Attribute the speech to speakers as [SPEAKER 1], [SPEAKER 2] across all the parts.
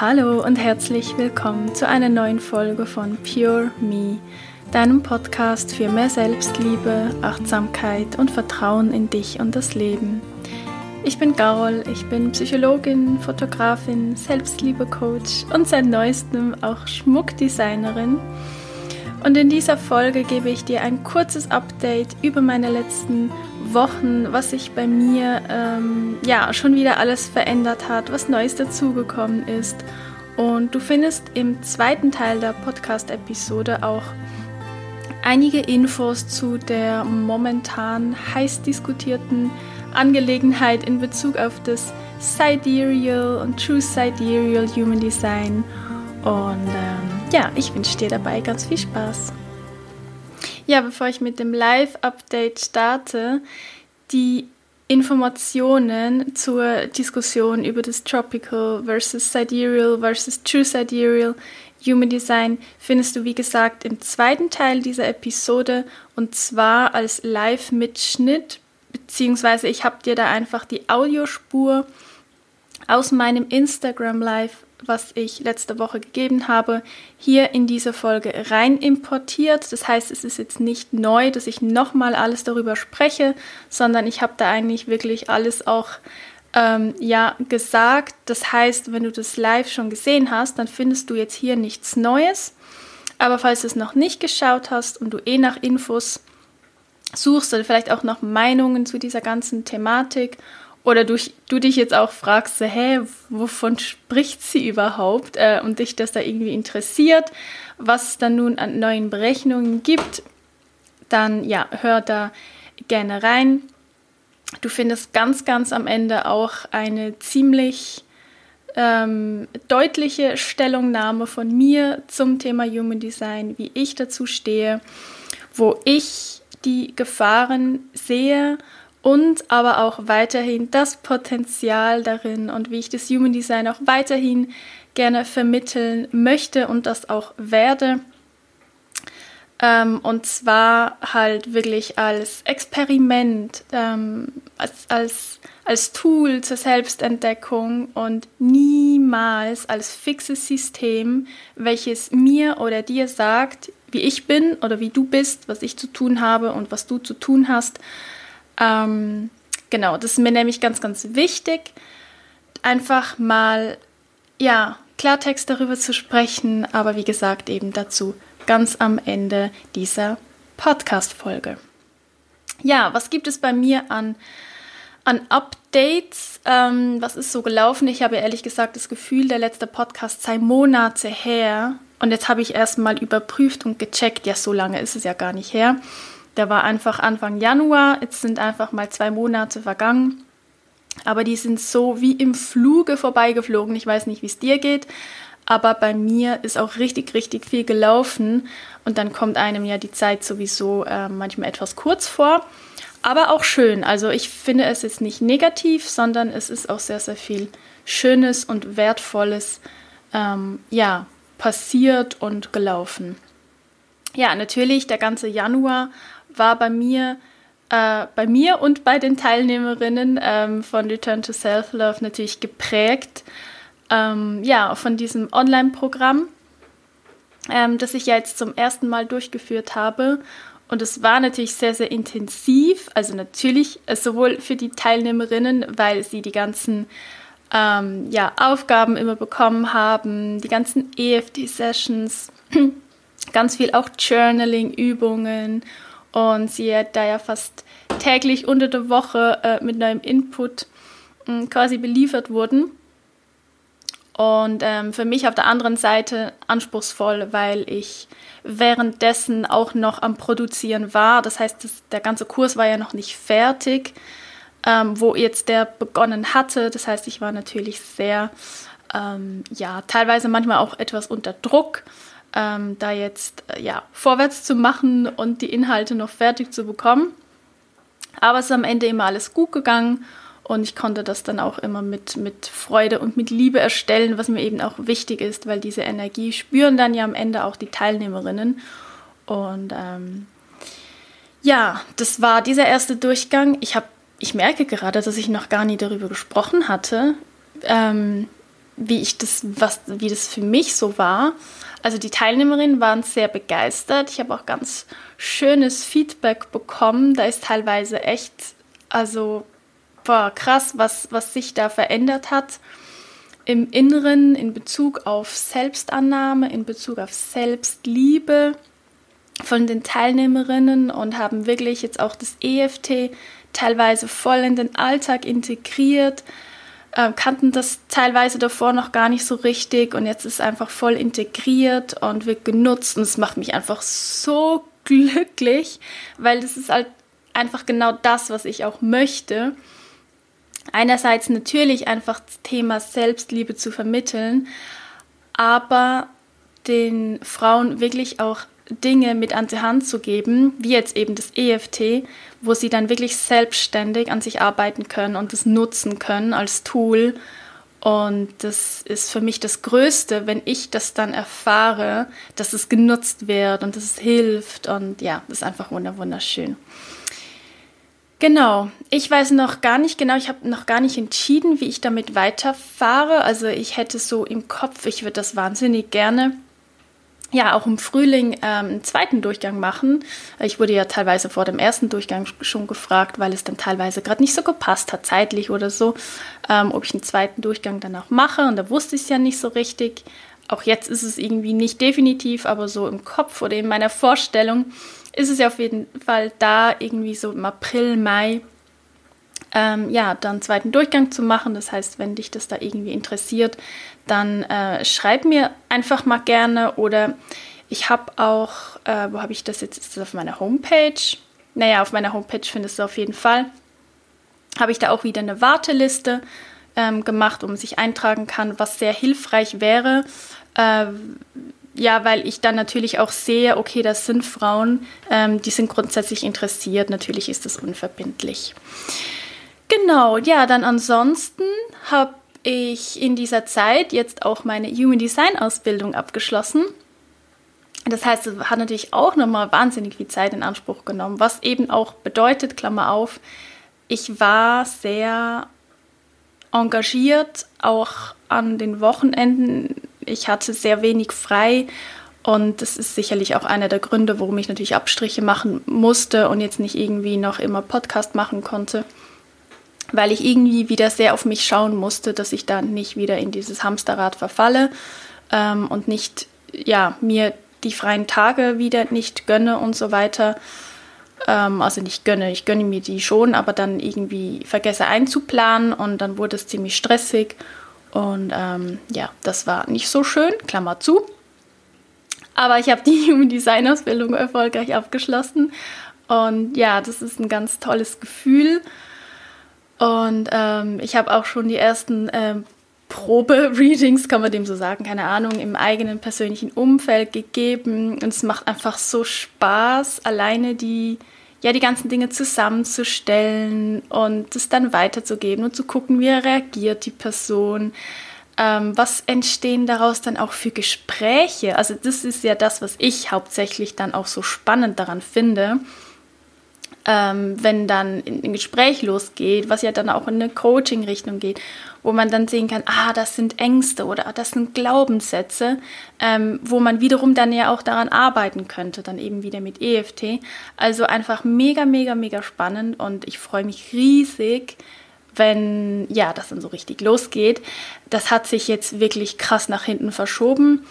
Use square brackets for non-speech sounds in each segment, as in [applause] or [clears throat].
[SPEAKER 1] Hallo und herzlich willkommen zu einer neuen Folge von Pure Me, deinem Podcast für mehr Selbstliebe, Achtsamkeit und Vertrauen in dich und das Leben. Ich bin Carol, ich bin Psychologin, Fotografin, Selbstliebe-Coach und seit neuestem auch Schmuckdesignerin. Und in dieser Folge gebe ich dir ein kurzes Update über meine letzten Wochen, was sich bei mir ähm, ja schon wieder alles verändert hat, was Neues dazugekommen ist. Und du findest im zweiten Teil der Podcast-Episode auch einige Infos zu der momentan heiß diskutierten Angelegenheit in Bezug auf das Sidereal und True Sidereal Human Design. Und ähm, ja, ich wünsche dir dabei ganz viel Spaß. Ja, bevor ich mit dem Live-Update starte, die Informationen zur Diskussion über das Tropical versus Sidereal versus True Sidereal Human Design findest du, wie gesagt, im zweiten Teil dieser Episode und zwar als Live-Mitschnitt, beziehungsweise ich habe dir da einfach die Audiospur aus meinem Instagram Live was ich letzte Woche gegeben habe, hier in diese Folge rein importiert. Das heißt, es ist jetzt nicht neu, dass ich nochmal alles darüber spreche, sondern ich habe da eigentlich wirklich alles auch ähm, ja, gesagt. Das heißt, wenn du das live schon gesehen hast, dann findest du jetzt hier nichts Neues. Aber falls du es noch nicht geschaut hast und du eh nach Infos suchst oder vielleicht auch nach Meinungen zu dieser ganzen Thematik oder du, du dich jetzt auch fragst, hä, wovon spricht sie überhaupt äh, und dich das da irgendwie interessiert, was es dann nun an neuen Berechnungen gibt, dann ja, hör da gerne rein. Du findest ganz, ganz am Ende auch eine ziemlich ähm, deutliche Stellungnahme von mir zum Thema Human Design, wie ich dazu stehe, wo ich die Gefahren sehe und aber auch weiterhin das Potenzial darin und wie ich das Human Design auch weiterhin gerne vermitteln möchte und das auch werde. Ähm, und zwar halt wirklich als Experiment, ähm, als, als, als Tool zur Selbstentdeckung und niemals als fixes System, welches mir oder dir sagt, wie ich bin oder wie du bist, was ich zu tun habe und was du zu tun hast, ähm, genau, das ist mir nämlich ganz, ganz wichtig, einfach mal, ja, Klartext darüber zu sprechen, aber wie gesagt, eben dazu ganz am Ende dieser Podcast-Folge. Ja, was gibt es bei mir an, an Updates? Ähm, was ist so gelaufen? Ich habe ehrlich gesagt das Gefühl, der letzte Podcast sei Monate her. Und jetzt habe ich erstmal überprüft und gecheckt, ja, so lange ist es ja gar nicht her. Der war einfach Anfang Januar. Jetzt sind einfach mal zwei Monate vergangen. Aber die sind so wie im Fluge vorbeigeflogen. Ich weiß nicht, wie es dir geht. Aber bei mir ist auch richtig, richtig viel gelaufen. Und dann kommt einem ja die Zeit sowieso äh, manchmal etwas kurz vor. Aber auch schön. Also ich finde es jetzt nicht negativ, sondern es ist auch sehr, sehr viel Schönes und Wertvolles ähm, ja, passiert und gelaufen. Ja, natürlich, der ganze Januar war bei mir, äh, bei mir und bei den Teilnehmerinnen ähm, von Return to Self-Love natürlich geprägt, ähm, ja, von diesem Online-Programm, ähm, das ich ja jetzt zum ersten Mal durchgeführt habe. Und es war natürlich sehr, sehr intensiv, also natürlich äh, sowohl für die Teilnehmerinnen, weil sie die ganzen ähm, ja, Aufgaben immer bekommen haben, die ganzen EFT-Sessions, [clears throat] ganz viel auch Journaling-Übungen und sie da ja fast täglich unter der Woche äh, mit neuem Input äh, quasi beliefert wurden. Und ähm, für mich auf der anderen Seite anspruchsvoll, weil ich währenddessen auch noch am Produzieren war. Das heißt, das, der ganze Kurs war ja noch nicht fertig, ähm, wo jetzt der begonnen hatte. Das heißt, ich war natürlich sehr, ähm, ja, teilweise manchmal auch etwas unter Druck ähm, da jetzt äh, ja, vorwärts zu machen und die Inhalte noch fertig zu bekommen. Aber es ist am Ende immer alles gut gegangen und ich konnte das dann auch immer mit, mit Freude und mit Liebe erstellen, was mir eben auch wichtig ist, weil diese Energie spüren dann ja am Ende auch die Teilnehmerinnen. Und ähm, ja, das war dieser erste Durchgang. Ich, hab, ich merke gerade, dass ich noch gar nie darüber gesprochen hatte. Ähm, wie ich das, was, wie das für mich so war. Also die Teilnehmerinnen waren sehr begeistert. Ich habe auch ganz schönes Feedback bekommen. Da ist teilweise echt, also boah, krass, was, was sich da verändert hat im Inneren in Bezug auf Selbstannahme, in Bezug auf Selbstliebe von den Teilnehmerinnen und haben wirklich jetzt auch das EFT teilweise voll in den Alltag integriert, äh, kannten das teilweise davor noch gar nicht so richtig und jetzt ist einfach voll integriert und wird genutzt und es macht mich einfach so [laughs] glücklich, weil das ist halt einfach genau das, was ich auch möchte. Einerseits natürlich einfach das Thema Selbstliebe zu vermitteln, aber den Frauen wirklich auch Dinge mit an die Hand zu geben, wie jetzt eben das EFT, wo sie dann wirklich selbstständig an sich arbeiten können und das nutzen können als Tool. Und das ist für mich das Größte, wenn ich das dann erfahre, dass es genutzt wird und dass es hilft. Und ja, das ist einfach wunderschön. Genau, ich weiß noch gar nicht genau, ich habe noch gar nicht entschieden, wie ich damit weiterfahre. Also ich hätte so im Kopf, ich würde das wahnsinnig gerne ja auch im Frühling ähm, einen zweiten Durchgang machen. Ich wurde ja teilweise vor dem ersten Durchgang schon gefragt, weil es dann teilweise gerade nicht so gepasst hat, zeitlich oder so, ähm, ob ich einen zweiten Durchgang dann auch mache. Und da wusste ich es ja nicht so richtig. Auch jetzt ist es irgendwie nicht definitiv, aber so im Kopf oder in meiner Vorstellung ist es ja auf jeden Fall da, irgendwie so im April, Mai ähm, ja, dann zweiten Durchgang zu machen. Das heißt, wenn dich das da irgendwie interessiert, dann äh, schreib mir einfach mal gerne oder ich habe auch, äh, wo habe ich das jetzt? Ist das auf meiner Homepage? Naja, auf meiner Homepage findest du auf jeden Fall. Habe ich da auch wieder eine Warteliste ähm, gemacht, um sich eintragen kann, was sehr hilfreich wäre. Äh, ja, weil ich dann natürlich auch sehe, okay, das sind Frauen, ähm, die sind grundsätzlich interessiert. Natürlich ist das unverbindlich. Genau, ja, dann ansonsten habe ich in dieser Zeit jetzt auch meine Human Design Ausbildung abgeschlossen. Das heißt, es hat natürlich auch nochmal wahnsinnig viel Zeit in Anspruch genommen, was eben auch bedeutet, Klammer auf, ich war sehr engagiert, auch an den Wochenenden. Ich hatte sehr wenig frei und das ist sicherlich auch einer der Gründe, warum ich natürlich Abstriche machen musste und jetzt nicht irgendwie noch immer Podcast machen konnte weil ich irgendwie wieder sehr auf mich schauen musste, dass ich dann nicht wieder in dieses Hamsterrad verfalle ähm, und nicht, ja, mir die freien Tage wieder nicht gönne und so weiter. Ähm, also nicht gönne, ich gönne mir die schon, aber dann irgendwie vergesse einzuplanen und dann wurde es ziemlich stressig und ähm, ja, das war nicht so schön, Klammer zu. Aber ich habe die [laughs] Human Design Ausbildung erfolgreich abgeschlossen und ja, das ist ein ganz tolles Gefühl. Und ähm, ich habe auch schon die ersten ähm, Probe-Readings, kann man dem so sagen, keine Ahnung, im eigenen persönlichen Umfeld gegeben. Und es macht einfach so Spaß, alleine die, ja, die ganzen Dinge zusammenzustellen und es dann weiterzugeben und zu gucken, wie reagiert die Person. Ähm, was entstehen daraus dann auch für Gespräche? Also das ist ja das, was ich hauptsächlich dann auch so spannend daran finde ähm, wenn dann ein Gespräch losgeht, was ja dann auch in eine Coaching-Richtung geht, wo man dann sehen kann, ah, das sind Ängste oder ah, das sind Glaubenssätze, ähm, wo man wiederum dann ja auch daran arbeiten könnte, dann eben wieder mit EFT. Also einfach mega, mega, mega spannend und ich freue mich riesig, wenn ja, das dann so richtig losgeht. Das hat sich jetzt wirklich krass nach hinten verschoben.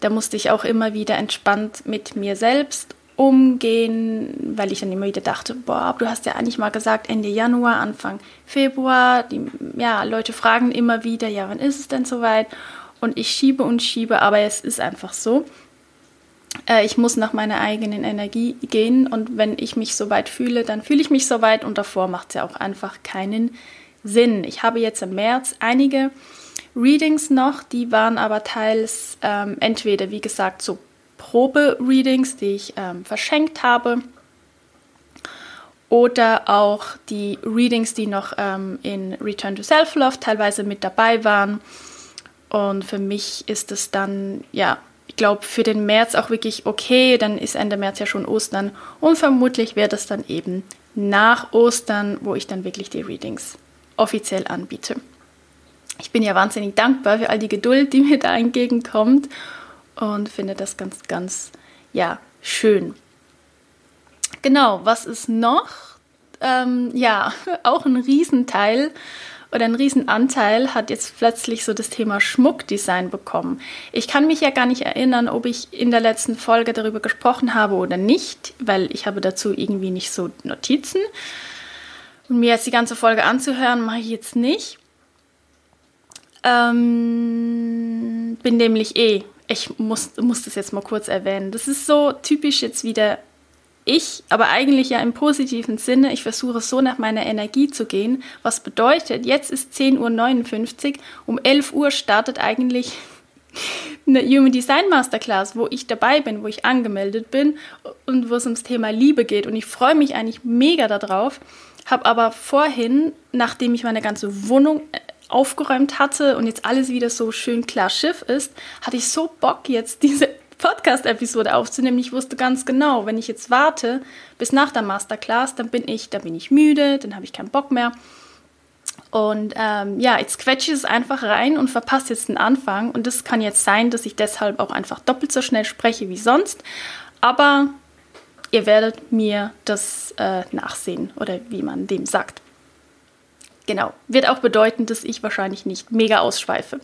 [SPEAKER 1] Da musste ich auch immer wieder entspannt mit mir selbst umgehen, weil ich dann immer wieder dachte, boah, du hast ja eigentlich mal gesagt Ende Januar, Anfang Februar. Die ja, Leute fragen immer wieder, ja, wann ist es denn soweit? Und ich schiebe und schiebe, aber es ist einfach so. Äh, ich muss nach meiner eigenen Energie gehen und wenn ich mich so weit fühle, dann fühle ich mich so weit und davor macht es ja auch einfach keinen Sinn. Ich habe jetzt im März einige Readings noch, die waren aber teils ähm, entweder, wie gesagt, so Probe-Readings, die ich ähm, verschenkt habe. Oder auch die Readings, die noch ähm, in Return to Self-Love teilweise mit dabei waren. Und für mich ist es dann, ja, ich glaube, für den März auch wirklich okay. Dann ist Ende März ja schon Ostern. Und vermutlich wird es dann eben nach Ostern, wo ich dann wirklich die Readings offiziell anbiete. ich bin ja wahnsinnig dankbar für all die Geduld, die mir da entgegenkommt und finde das ganz, ganz, ja, schön. Genau, was ist noch? Ähm, ja, [laughs] auch ein Riesenteil oder ein Riesenanteil hat jetzt plötzlich so das Thema Schmuckdesign bekommen. Ich kann mich ja gar nicht erinnern, ob ich in der letzten Folge darüber gesprochen habe oder nicht, weil ich habe dazu irgendwie nicht so Notizen. Und mir jetzt die ganze Folge anzuhören, mache ich jetzt nicht. Ähm, bin nämlich eh, ich muss, muss das jetzt mal kurz erwähnen. Das ist so typisch jetzt wieder ich, aber eigentlich ja im positiven Sinne, ich versuche so nach meiner Energie zu gehen, was bedeutet, jetzt ist 10.59 Uhr, um 11 Uhr startet eigentlich [laughs] eine Human Design Masterclass, wo ich dabei bin, wo ich angemeldet bin und wo es ums Thema Liebe geht. Und ich freue mich eigentlich mega darauf, habe aber vorhin, nachdem ich meine ganze Wohnung aufgeräumt hatte und jetzt alles wieder so schön klar Schiff ist, hatte ich so Bock, jetzt diese [laughs] Podcast-Episode aufzunehmen. Ich wusste ganz genau, wenn ich jetzt warte bis nach der Masterclass, dann bin ich, dann bin ich müde, dann habe ich keinen Bock mehr. Und ähm, ja, jetzt quetsche ich es einfach rein und verpasse jetzt den Anfang. Und das kann jetzt sein, dass ich deshalb auch einfach doppelt so schnell spreche wie sonst. Aber ihr werdet mir das äh, nachsehen oder wie man dem sagt. Genau, wird auch bedeuten, dass ich wahrscheinlich nicht mega ausschweife.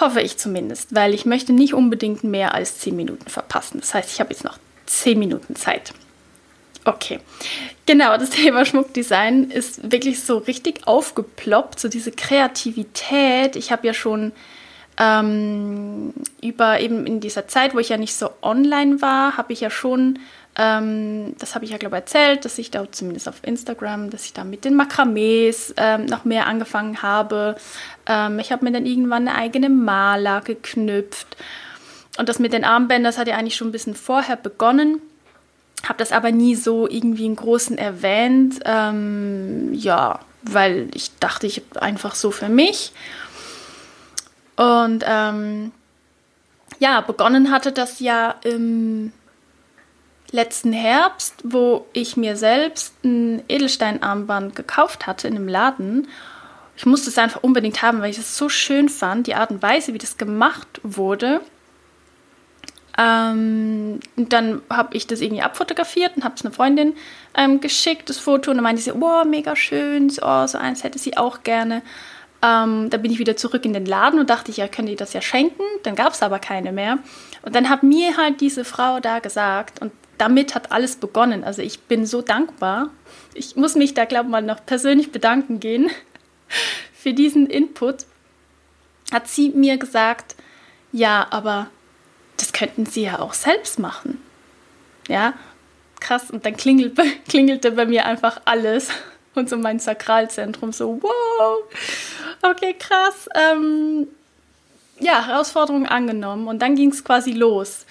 [SPEAKER 1] Hoffe ich zumindest, weil ich möchte nicht unbedingt mehr als 10 Minuten verpassen. Das heißt, ich habe jetzt noch 10 Minuten Zeit. Okay, genau, das [laughs] Thema Schmuckdesign ist wirklich so richtig aufgeploppt, so diese Kreativität. Ich habe ja schon ähm, über eben in dieser Zeit, wo ich ja nicht so online war, habe ich ja schon ähm, das habe ich ja, glaube ich, erzählt, dass ich da zumindest auf Instagram, dass ich da mit den Makramees ähm, noch mehr angefangen habe. Ähm, ich habe mir dann irgendwann eine eigene Maler geknüpft. Und das mit den Armbändern, das hat ja eigentlich schon ein bisschen vorher begonnen. Habe das aber nie so irgendwie im Großen erwähnt. Ähm, ja, weil ich dachte, ich habe einfach so für mich. Und ähm, ja, begonnen hatte das ja im letzten Herbst, wo ich mir selbst ein Edelsteinarmband gekauft hatte in einem Laden. Ich musste es einfach unbedingt haben, weil ich es so schön fand, die Art und Weise, wie das gemacht wurde. Ähm, dann habe ich das irgendwie abfotografiert und habe es einer Freundin ähm, geschickt, das Foto. Und dann meinte sie, wow, mega schön, oh, so eins hätte sie auch gerne. Ähm, da bin ich wieder zurück in den Laden und dachte ich, ja, könnt ihr das ja schenken? Dann gab es aber keine mehr. Und dann hat mir halt diese Frau da gesagt, und damit hat alles begonnen. Also ich bin so dankbar. Ich muss mich da, glaube ich, mal noch persönlich bedanken gehen [laughs] für diesen Input. Hat sie mir gesagt, ja, aber das könnten Sie ja auch selbst machen. Ja, krass. Und dann klingelt, [laughs] klingelte bei mir einfach alles und so mein Sakralzentrum so, wow, okay, krass. Ähm, ja, Herausforderung angenommen und dann ging es quasi los.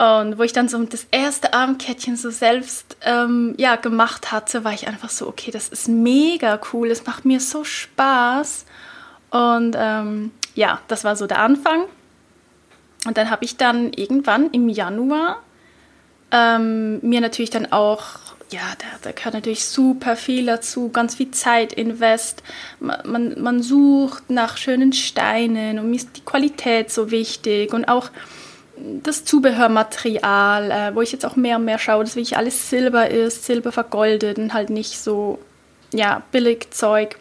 [SPEAKER 1] Und wo ich dann so das erste Armkettchen so selbst ähm, ja, gemacht hatte, war ich einfach so, okay, das ist mega cool, es macht mir so Spaß. Und ähm, ja, das war so der Anfang. Und dann habe ich dann irgendwann im Januar ähm, mir natürlich dann auch, ja, da, da gehört natürlich super viel dazu, ganz viel Zeit invest. Man, man, man sucht nach schönen Steinen und mir ist die Qualität so wichtig und auch das Zubehörmaterial, äh, wo ich jetzt auch mehr und mehr schaue, dass wirklich alles Silber ist, Silber vergoldet und halt nicht so, ja, billig Zeug.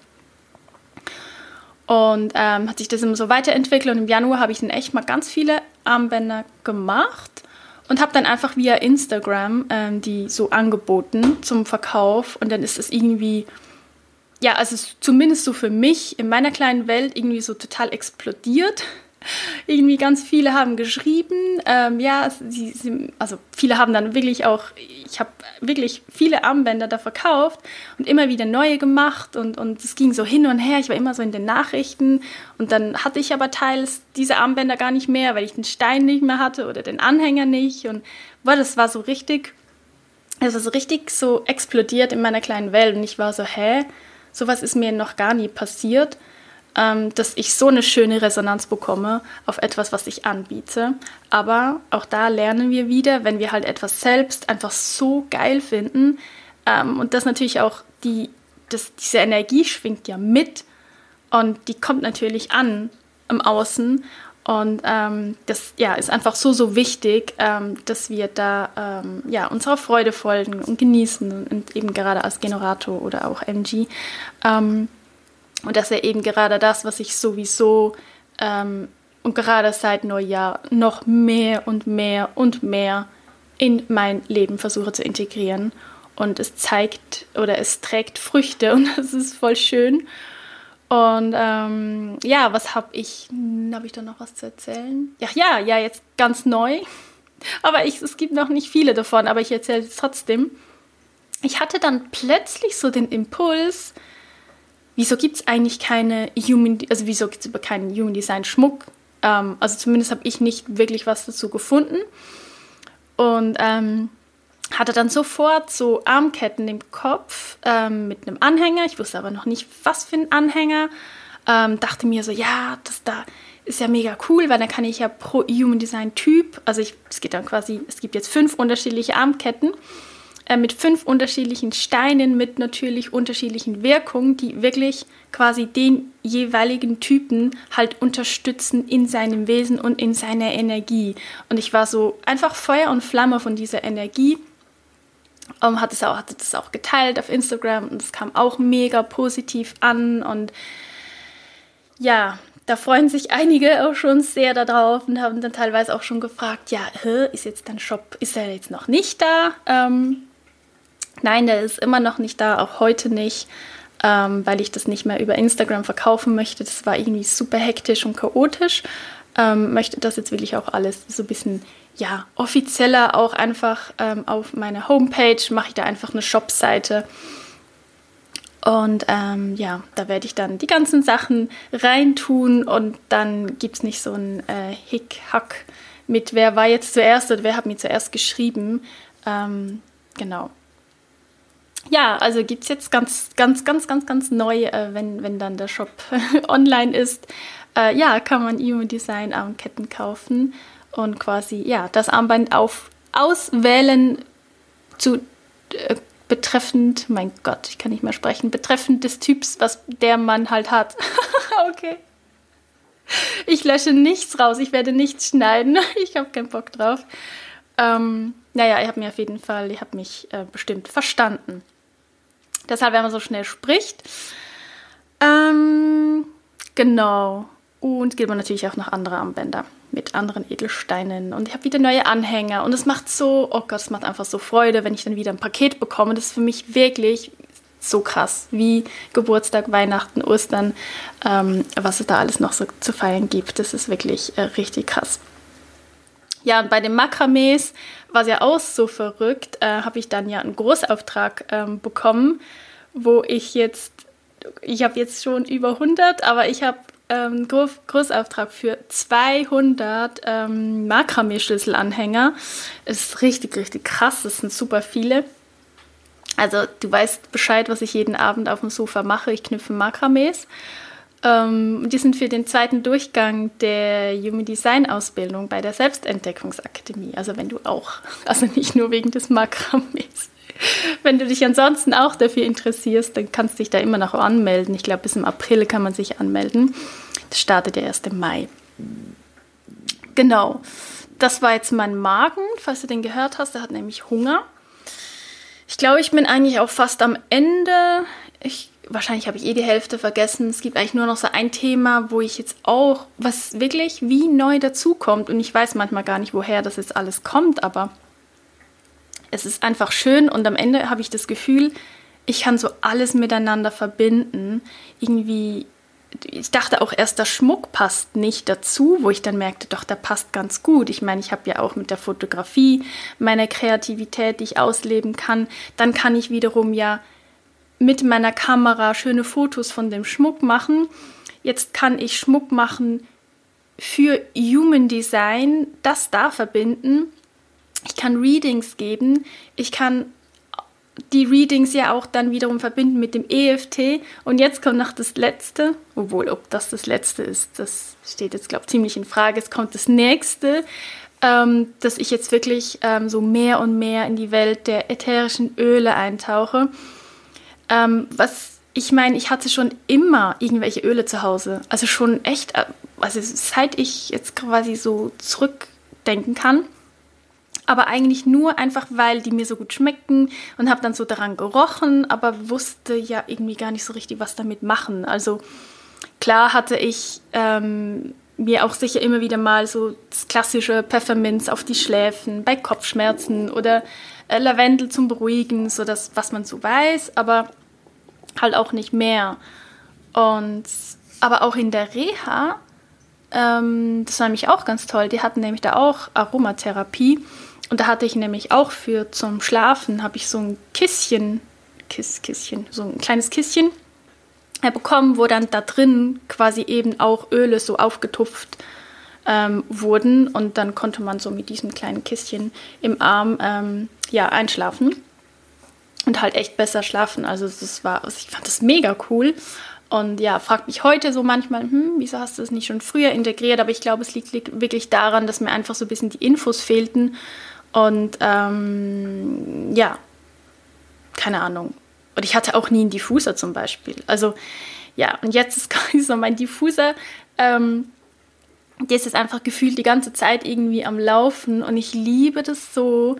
[SPEAKER 1] Und ähm, hat sich das immer so weiterentwickelt und im Januar habe ich dann echt mal ganz viele Armbänder gemacht und habe dann einfach via Instagram ähm, die so angeboten zum Verkauf und dann ist es irgendwie, ja, also zumindest so für mich in meiner kleinen Welt irgendwie so total explodiert irgendwie ganz viele haben geschrieben. Ähm, ja, sie, sie, also viele haben dann wirklich auch, ich habe wirklich viele Armbänder da verkauft und immer wieder neue gemacht und, und es ging so hin und her. Ich war immer so in den Nachrichten und dann hatte ich aber teils diese Armbänder gar nicht mehr, weil ich den Stein nicht mehr hatte oder den Anhänger nicht und boah, das war so richtig, es war so richtig so explodiert in meiner kleinen Welt und ich war so, hä, sowas ist mir noch gar nie passiert ähm, dass ich so eine schöne Resonanz bekomme auf etwas, was ich anbiete. Aber auch da lernen wir wieder, wenn wir halt etwas selbst einfach so geil finden ähm, und das natürlich auch die, das, diese Energie schwingt ja mit Und die kommt natürlich an im Außen. Und ähm, das ja, ist einfach so, so wichtig, ähm, dass wir da ähm, ja, unserer Freude folgen und genießen. Und eben gerade als Generator oder auch MG. Ähm, und das ist ja eben gerade das, was ich sowieso ähm, und gerade seit Neujahr noch mehr und mehr und mehr in mein Leben versuche zu integrieren. Und es zeigt oder es trägt Früchte [laughs] und das ist voll schön. Und ähm, ja, was habe ich? Hm, habe ich da noch was zu erzählen? Ja, ja, ja, jetzt ganz neu. [laughs] Aber ich, es gibt noch nicht viele davon, aber ich erzähle es trotzdem. Ich hatte dann plötzlich so den Impuls, wieso gibt es eigentlich keine Human, also wieso gibt es keinen Human Design Schmuck? Ähm, also zumindest habe ich nicht wirklich was dazu gefunden. Und ähm, hatte dann sofort so Armketten im Kopf ähm, mit einem Anhänger. Ich wusste aber noch nicht, was für ein Anhänger. Ähm, dachte mir so, ja, das da ist ja mega cool, weil dann kann ich ja pro Human Design Typ, also ich, es geht dann quasi, es gibt jetzt fünf unterschiedliche Armketten äh, mit fünf unterschiedlichen Steinen mit natürlich unterschiedlichen Wirkungen, die wirklich quasi den jeweiligen Typen halt unterstützen in seinem Wesen und in seiner Energie. Und ich war so einfach Feuer und Flamme von dieser Energie. Um, hat es auch, hatte das auch geteilt auf Instagram und es kam auch mega positiv an und ja, da freuen sich einige auch schon sehr darauf und haben dann teilweise auch schon gefragt, ja, ist jetzt dein Shop, ist er jetzt noch nicht da? Ähm, Nein, der ist immer noch nicht da, auch heute nicht, ähm, weil ich das nicht mehr über Instagram verkaufen möchte. Das war irgendwie super hektisch und chaotisch. Ähm, möchte das jetzt wirklich auch alles so ein bisschen ja, offizieller auch einfach ähm, auf meiner Homepage mache ich da einfach eine Shop-Seite. Und ähm, ja, da werde ich dann die ganzen Sachen reintun und dann gibt es nicht so ein äh, Hick-Hack mit, wer war jetzt zuerst oder wer hat mir zuerst geschrieben. Ähm, genau ja, also gibt es jetzt ganz, ganz, ganz, ganz, ganz neu, äh, wenn, wenn dann der Shop [laughs] online ist. Äh, ja, kann man Emo Design Armketten kaufen und quasi ja das Armband auf, auswählen zu äh, betreffend, mein Gott, ich kann nicht mehr sprechen, betreffend des Typs, was der Mann halt hat. [laughs] okay. Ich lösche nichts raus, ich werde nichts schneiden. [laughs] ich habe keinen Bock drauf. Ähm, naja, ihr habt mir auf jeden Fall, ihr habt mich äh, bestimmt verstanden. Deshalb, wenn man so schnell spricht. Ähm, genau. Und geht man natürlich auch noch andere Armbänder mit anderen Edelsteinen. Und ich habe wieder neue Anhänger. Und es macht so, oh Gott, es macht einfach so Freude, wenn ich dann wieder ein Paket bekomme. Das ist für mich wirklich so krass, wie Geburtstag, Weihnachten, Ostern, ähm, was es da alles noch so zu feiern gibt. Das ist wirklich äh, richtig krass. Ja, und bei den Makramees war es ja auch so verrückt, äh, habe ich dann ja einen Großauftrag ähm, bekommen, wo ich jetzt, ich habe jetzt schon über 100, aber ich habe ähm, Groß Großauftrag für 200 ähm, Makramee-Schlüsselanhänger. Ist richtig, richtig krass. Das sind super viele. Also du weißt Bescheid, was ich jeden Abend auf dem Sofa mache. Ich knüpfe Makramees. Ähm, die sind für den zweiten Durchgang der Human Design Ausbildung bei der Selbstentdeckungsakademie. Also wenn du auch, also nicht nur wegen des Makramees. Wenn du dich ansonsten auch dafür interessierst, dann kannst du dich da immer noch anmelden. Ich glaube, bis im April kann man sich anmelden. Das startet der 1. Mai. Genau. Das war jetzt mein Magen, falls du den gehört hast. Der hat nämlich Hunger. Ich glaube, ich bin eigentlich auch fast am Ende. Ich wahrscheinlich habe ich eh die Hälfte vergessen. Es gibt eigentlich nur noch so ein Thema, wo ich jetzt auch, was wirklich wie neu dazukommt. Und ich weiß manchmal gar nicht, woher das jetzt alles kommt, aber es ist einfach schön und am Ende habe ich das Gefühl, ich kann so alles miteinander verbinden. Irgendwie, ich dachte auch erst, der Schmuck passt nicht dazu, wo ich dann merkte, doch, der passt ganz gut. Ich meine, ich habe ja auch mit der Fotografie meine Kreativität, die ich ausleben kann. Dann kann ich wiederum ja mit meiner Kamera schöne Fotos von dem Schmuck machen. Jetzt kann ich Schmuck machen für Human Design, das da verbinden. Ich kann Readings geben. Ich kann die Readings ja auch dann wiederum verbinden mit dem EFT. Und jetzt kommt noch das Letzte, obwohl, ob das das Letzte ist, das steht jetzt, glaube ich, ziemlich in Frage. Es kommt das Nächste, ähm, dass ich jetzt wirklich ähm, so mehr und mehr in die Welt der ätherischen Öle eintauche. Ähm, was ich meine, ich hatte schon immer irgendwelche Öle zu Hause. Also schon echt, äh, also seit ich jetzt quasi so zurückdenken kann. Aber eigentlich nur einfach, weil die mir so gut schmecken und habe dann so daran gerochen, aber wusste ja irgendwie gar nicht so richtig, was damit machen. Also klar hatte ich ähm, mir auch sicher immer wieder mal so das klassische Pfefferminz auf die Schläfen bei Kopfschmerzen oder äh, Lavendel zum Beruhigen, so das, was man so weiß, aber halt auch nicht mehr. Und aber auch in der Reha, ähm, das war nämlich auch ganz toll. Die hatten nämlich da auch Aromatherapie und da hatte ich nämlich auch für zum Schlafen habe ich so ein Kisschen, Kiss, Kisschen, so ein kleines Kisschen äh, bekommen, wo dann da drin quasi eben auch Öle so aufgetupft ähm, wurden und dann konnte man so mit diesem kleinen Kistchen im Arm ähm, ja einschlafen und halt echt besser schlafen. Also das war, also ich fand das mega cool. Und ja, fragt mich heute so manchmal, hm, wieso hast du das nicht schon früher integriert? Aber ich glaube, es liegt, liegt, wirklich daran, dass mir einfach so ein bisschen die Infos fehlten. Und ähm, ja, keine Ahnung. Und ich hatte auch nie einen Diffuser zum Beispiel. Also ja, und jetzt ist [laughs] quasi so mein Diffuser. Ähm, der ist jetzt einfach gefühlt die ganze Zeit irgendwie am Laufen und ich liebe das so.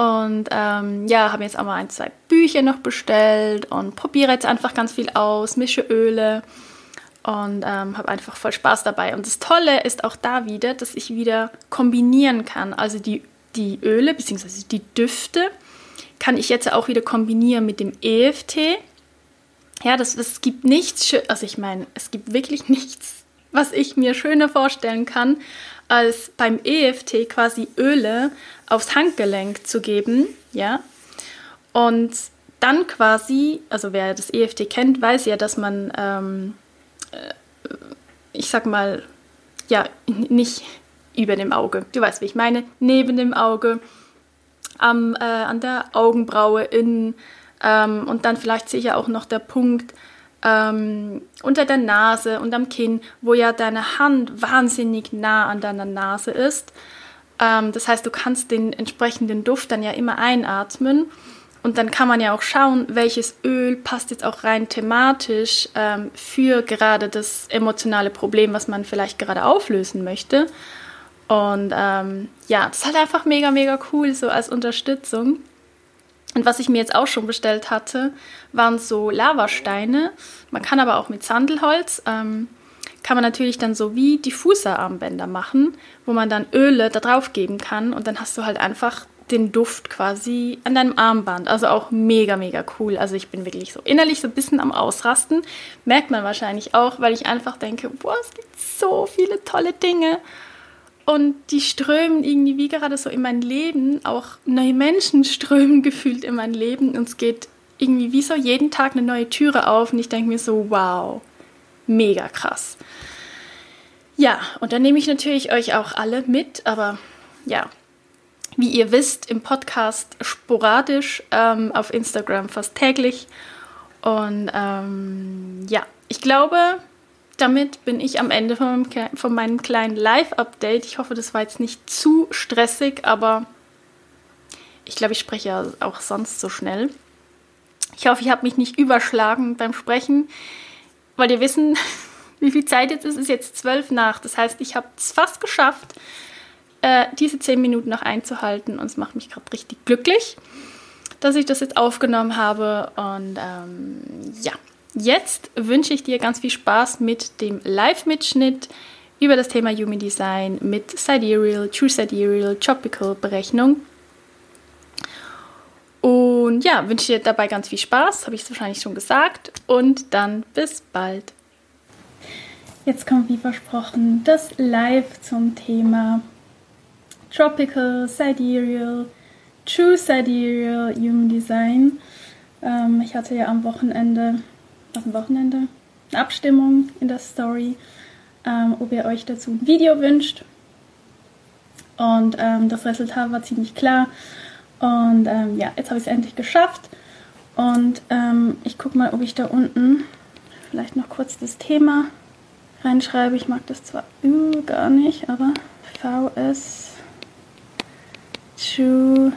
[SPEAKER 1] Und ähm, ja, habe jetzt auch mal ein, zwei Bücher noch bestellt und probiere jetzt einfach ganz viel aus, mische Öle und ähm, habe einfach voll Spaß dabei. Und das Tolle ist auch da wieder, dass ich wieder kombinieren kann. Also die, die Öle bzw. die Düfte kann ich jetzt auch wieder kombinieren mit dem EFT. Ja, das, es gibt nichts, also ich meine, es gibt wirklich [laughs] nichts, was ich mir schöner vorstellen kann, als beim EFT quasi Öle aufs Handgelenk zu geben, ja. Und dann quasi, also wer das EFT kennt, weiß ja, dass man, ähm, äh, ich sag mal, ja, nicht über dem Auge, du weißt, wie ich meine, neben dem Auge, am, äh, an der Augenbraue innen ähm, und dann vielleicht sicher auch noch der Punkt ähm, unter der Nase und am Kinn, wo ja deine Hand wahnsinnig nah an deiner Nase ist. Ähm, das heißt, du kannst den entsprechenden Duft dann ja immer einatmen. Und dann kann man ja auch schauen, welches Öl passt jetzt auch rein thematisch ähm, für gerade das emotionale Problem, was man vielleicht gerade auflösen möchte. Und ähm, ja, das ist halt einfach mega, mega cool, so als Unterstützung. Und was ich mir jetzt auch schon bestellt hatte, waren so Lavasteine. Man kann aber auch mit Sandelholz, ähm, kann man natürlich dann so wie Diffuserarmbänder machen, wo man dann Öle da drauf geben kann und dann hast du halt einfach den Duft quasi an deinem Armband. Also auch mega, mega cool. Also ich bin wirklich so innerlich so ein bisschen am Ausrasten. Merkt man wahrscheinlich auch, weil ich einfach denke, boah, es gibt so viele tolle Dinge. Und die strömen irgendwie wie gerade so in mein Leben. Auch neue Menschen [laughs] strömen gefühlt in mein Leben. Und es geht irgendwie wie so jeden Tag eine neue Türe auf. Und ich denke mir so, wow, mega krass. Ja, und dann nehme ich natürlich euch auch alle mit. Aber ja, wie ihr wisst, im Podcast sporadisch, ähm, auf Instagram fast täglich. Und ähm, ja, ich glaube, damit bin ich am Ende von meinem, von meinem kleinen Live-Update. Ich hoffe, das war jetzt nicht zu stressig, aber ich glaube, ich spreche ja auch sonst so schnell. Ich hoffe, ich habe mich nicht überschlagen beim Sprechen, weil ihr wissen, [laughs] wie viel Zeit jetzt ist. Es ist jetzt zwölf nach. Das heißt, ich habe es fast geschafft, äh, diese zehn Minuten noch einzuhalten und es macht mich gerade richtig glücklich, dass ich das jetzt aufgenommen habe. Und ähm, ja, Jetzt wünsche ich dir ganz viel Spaß mit dem Live-Mitschnitt über das Thema Human Design mit Sidereal, True Sidereal, Tropical Berechnung. Und ja, wünsche dir dabei ganz viel Spaß, habe ich es wahrscheinlich schon gesagt. Und dann bis bald. Jetzt kommt wie versprochen das Live zum Thema Tropical, Sidereal, True Sidereal, Human Design. Ähm, ich hatte ja am Wochenende auf dem Wochenende eine Abstimmung in der Story, ähm, ob ihr euch dazu ein Video wünscht. Und ähm, das Resultat war ziemlich klar. Und ähm, ja, jetzt habe ich es endlich geschafft. Und ähm, ich gucke mal, ob ich da unten vielleicht noch kurz das Thema reinschreibe. Ich mag das zwar gar nicht, aber VS True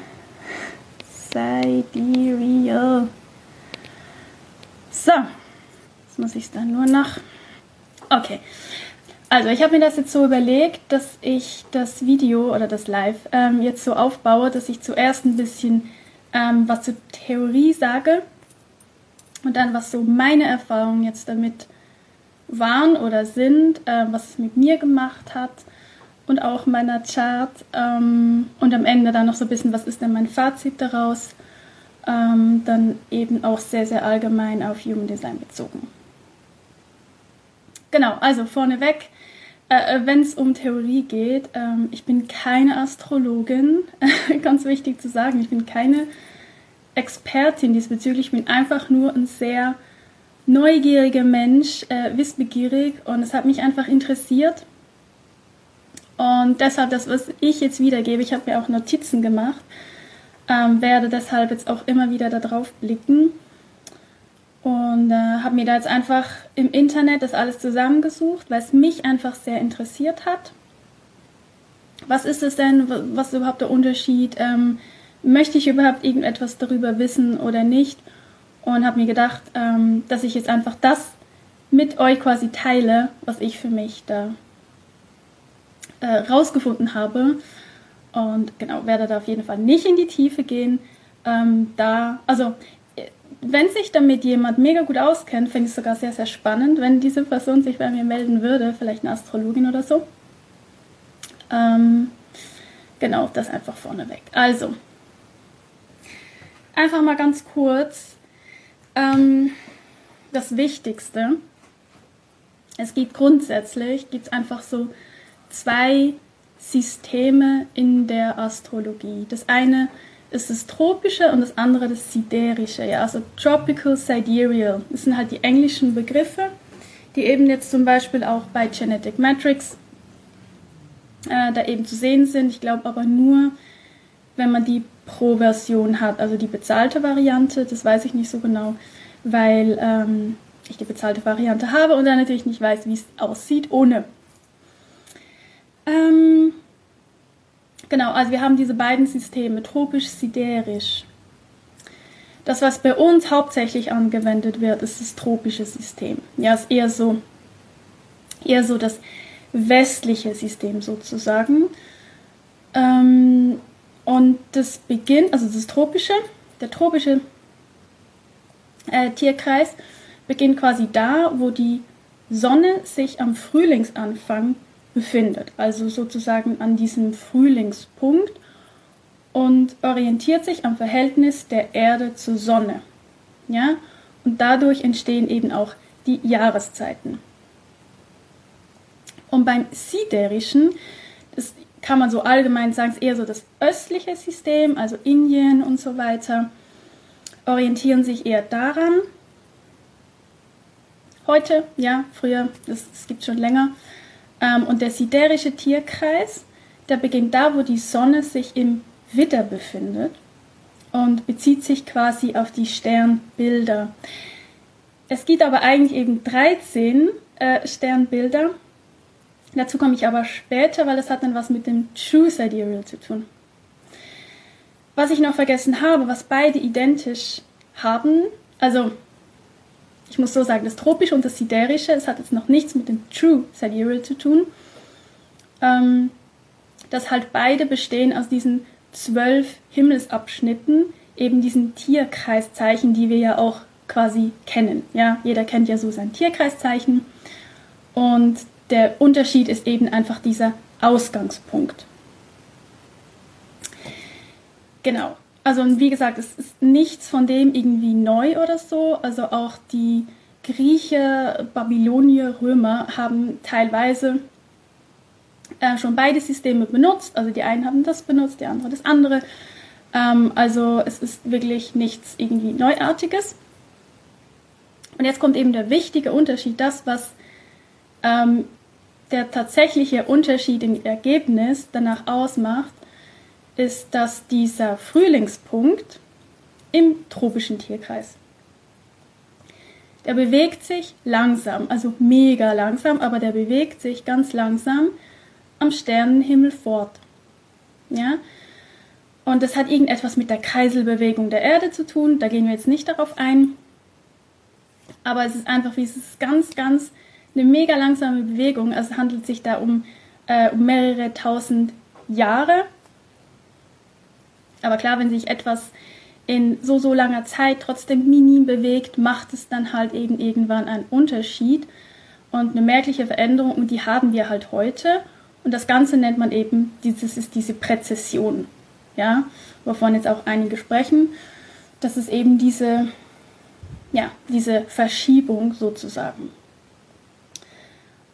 [SPEAKER 1] Sidereal. So, Jetzt muss ich es dann nur noch. Okay. Also ich habe mir das jetzt so überlegt, dass ich das Video oder das Live ähm, jetzt so aufbaue, dass ich zuerst ein bisschen ähm, was zur Theorie sage und dann was so meine Erfahrungen jetzt damit waren oder sind, äh, was es mit mir gemacht hat und auch meiner Chart ähm, und am Ende dann noch so ein bisschen, was ist denn mein Fazit daraus, ähm, dann eben auch sehr, sehr allgemein auf Human Design bezogen. Genau, also vorneweg, äh, äh wenn es um Theorie geht, ähm, ich bin keine Astrologin, [laughs] ganz wichtig zu sagen, ich bin keine Expertin diesbezüglich, ich bin einfach nur ein sehr neugieriger Mensch, äh, wissbegierig und es hat mich einfach interessiert. Und deshalb das, was ich jetzt wiedergebe, ich habe mir auch Notizen gemacht, ähm, werde deshalb jetzt auch immer wieder darauf blicken und äh, habe mir da jetzt einfach im Internet das alles zusammengesucht, weil es mich einfach sehr interessiert hat. Was ist es denn? Was ist überhaupt der Unterschied? Ähm, möchte ich überhaupt irgendetwas darüber wissen oder nicht? Und habe mir gedacht, ähm, dass ich jetzt einfach das mit euch quasi teile, was ich für mich da äh, rausgefunden habe. Und genau, werde da auf jeden Fall nicht in die Tiefe gehen. Ähm, da, also, wenn sich damit jemand mega gut auskennt, finde ich es sogar sehr, sehr spannend, wenn diese Person sich bei mir melden würde, vielleicht eine Astrologin oder so. Ähm, genau, das einfach vorneweg. Also, einfach mal ganz kurz ähm, das Wichtigste. Es gibt grundsätzlich, gibt einfach so zwei Systeme in der Astrologie. Das eine ist das Tropische und das andere das Siderische. Ja, also Tropical, Sidereal. Das sind halt die englischen Begriffe, die eben jetzt zum Beispiel auch bei Genetic Matrix äh, da eben zu sehen sind. Ich glaube aber nur, wenn man die Pro-Version hat, also die bezahlte Variante, das weiß ich nicht so genau, weil ähm, ich die bezahlte Variante habe und dann natürlich nicht weiß, wie es aussieht ohne. Ähm, genau, also wir haben diese beiden Systeme, tropisch-siderisch. Das, was bei uns hauptsächlich angewendet wird, ist das tropische System. Ja, ist eher so, eher so das westliche System sozusagen. Ähm, und das beginnt, also das tropische, der tropische äh, Tierkreis beginnt quasi da, wo die Sonne sich am Frühlingsanfang befindet, also sozusagen an diesem Frühlingspunkt und orientiert sich am Verhältnis der Erde zur Sonne. Ja? Und dadurch entstehen eben auch die Jahreszeiten. Und beim Siderischen, das kann man so allgemein sagen, ist eher so das östliche System, also Indien und so weiter, orientieren sich eher daran. Heute, ja, früher, das, das gibt schon länger. Ähm, und der siderische Tierkreis, der beginnt da, wo die Sonne sich im Witter befindet und bezieht sich quasi auf die Sternbilder. Es gibt aber eigentlich eben 13 äh, Sternbilder Dazu komme ich aber später, weil das hat dann was mit dem True Sidereal zu tun. Was ich noch vergessen habe, was beide identisch haben, also ich muss so sagen, das Tropische und das Siderische, es hat jetzt noch nichts mit dem True Sidereal zu tun, ähm, dass halt beide bestehen aus diesen zwölf Himmelsabschnitten, eben diesen Tierkreiszeichen, die wir ja auch quasi kennen. Ja, jeder kennt ja so sein Tierkreiszeichen. Und der Unterschied ist eben einfach dieser Ausgangspunkt. Genau. Also wie gesagt, es ist nichts von dem irgendwie neu oder so. Also auch die Grieche, Babylonier, Römer haben teilweise äh, schon beide Systeme benutzt. Also die einen haben das benutzt, die anderen das andere. Ähm, also es ist wirklich nichts irgendwie Neuartiges. Und jetzt kommt eben der wichtige Unterschied, das, was ähm, der tatsächliche Unterschied im Ergebnis danach ausmacht, ist, dass dieser Frühlingspunkt im tropischen Tierkreis, der bewegt sich langsam, also mega langsam, aber der bewegt sich ganz langsam am Sternenhimmel fort. Ja? Und das hat irgendetwas mit der Kreiselbewegung der Erde zu tun, da gehen wir jetzt nicht darauf ein. aber es ist einfach wie es ist ganz, ganz eine mega langsame Bewegung. Also es handelt sich da um, äh, um mehrere tausend Jahre. Aber klar, wenn sich etwas in so, so langer Zeit trotzdem minim bewegt, macht es dann halt eben irgendwann einen Unterschied und eine merkliche Veränderung und die haben wir halt heute. Und das Ganze nennt man eben, dieses ist diese Präzession, ja, wovon jetzt auch einige sprechen. Das ist eben diese, ja, diese Verschiebung sozusagen.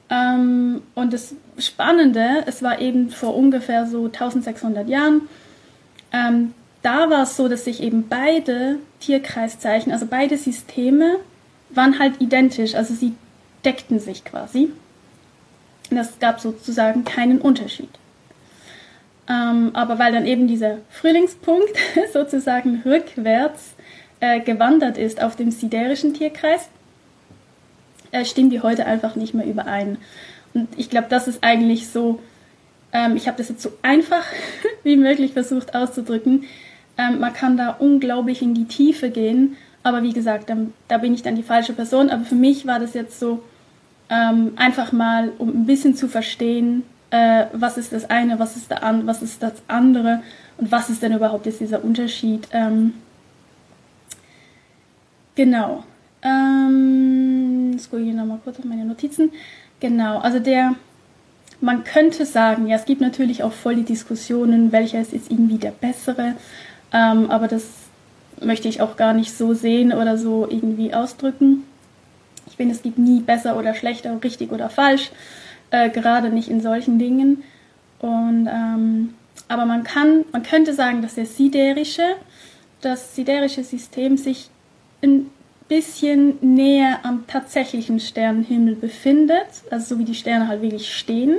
[SPEAKER 1] Ähm, und das Spannende, es war eben vor ungefähr so 1600 Jahren, ähm, da war es so, dass sich eben beide Tierkreiszeichen, also beide Systeme, waren halt identisch, also sie deckten sich quasi. Das gab sozusagen keinen Unterschied. Ähm, aber weil dann eben dieser Frühlingspunkt [laughs] sozusagen rückwärts äh, gewandert ist auf dem siderischen Tierkreis, äh, stimmen die heute einfach nicht mehr überein. Und ich glaube, das ist eigentlich so, ähm, ich habe das jetzt so einfach [laughs] wie möglich versucht auszudrücken. Ähm, man kann da unglaublich in die Tiefe gehen, aber wie gesagt, dann, da bin ich dann die falsche Person. Aber für mich war das jetzt so ähm, einfach mal, um ein bisschen zu verstehen, äh, was ist das eine, was ist, an, was ist das andere und was ist denn überhaupt jetzt dieser Unterschied. Ähm, genau. Ähm, jetzt gucke ich nochmal kurz auf meine Notizen. Genau, also der, man könnte sagen, ja, es gibt natürlich auch voll die Diskussionen, welcher ist jetzt irgendwie der bessere, ähm, aber das möchte ich auch gar nicht so sehen oder so irgendwie ausdrücken. Ich finde, es gibt nie besser oder schlechter, richtig oder falsch, äh, gerade nicht in solchen Dingen. Und ähm, aber man kann, man könnte sagen, dass der siderische, das siderische System sich ein bisschen näher am tatsächlichen Sternenhimmel befindet, also so wie die Sterne halt wirklich stehen,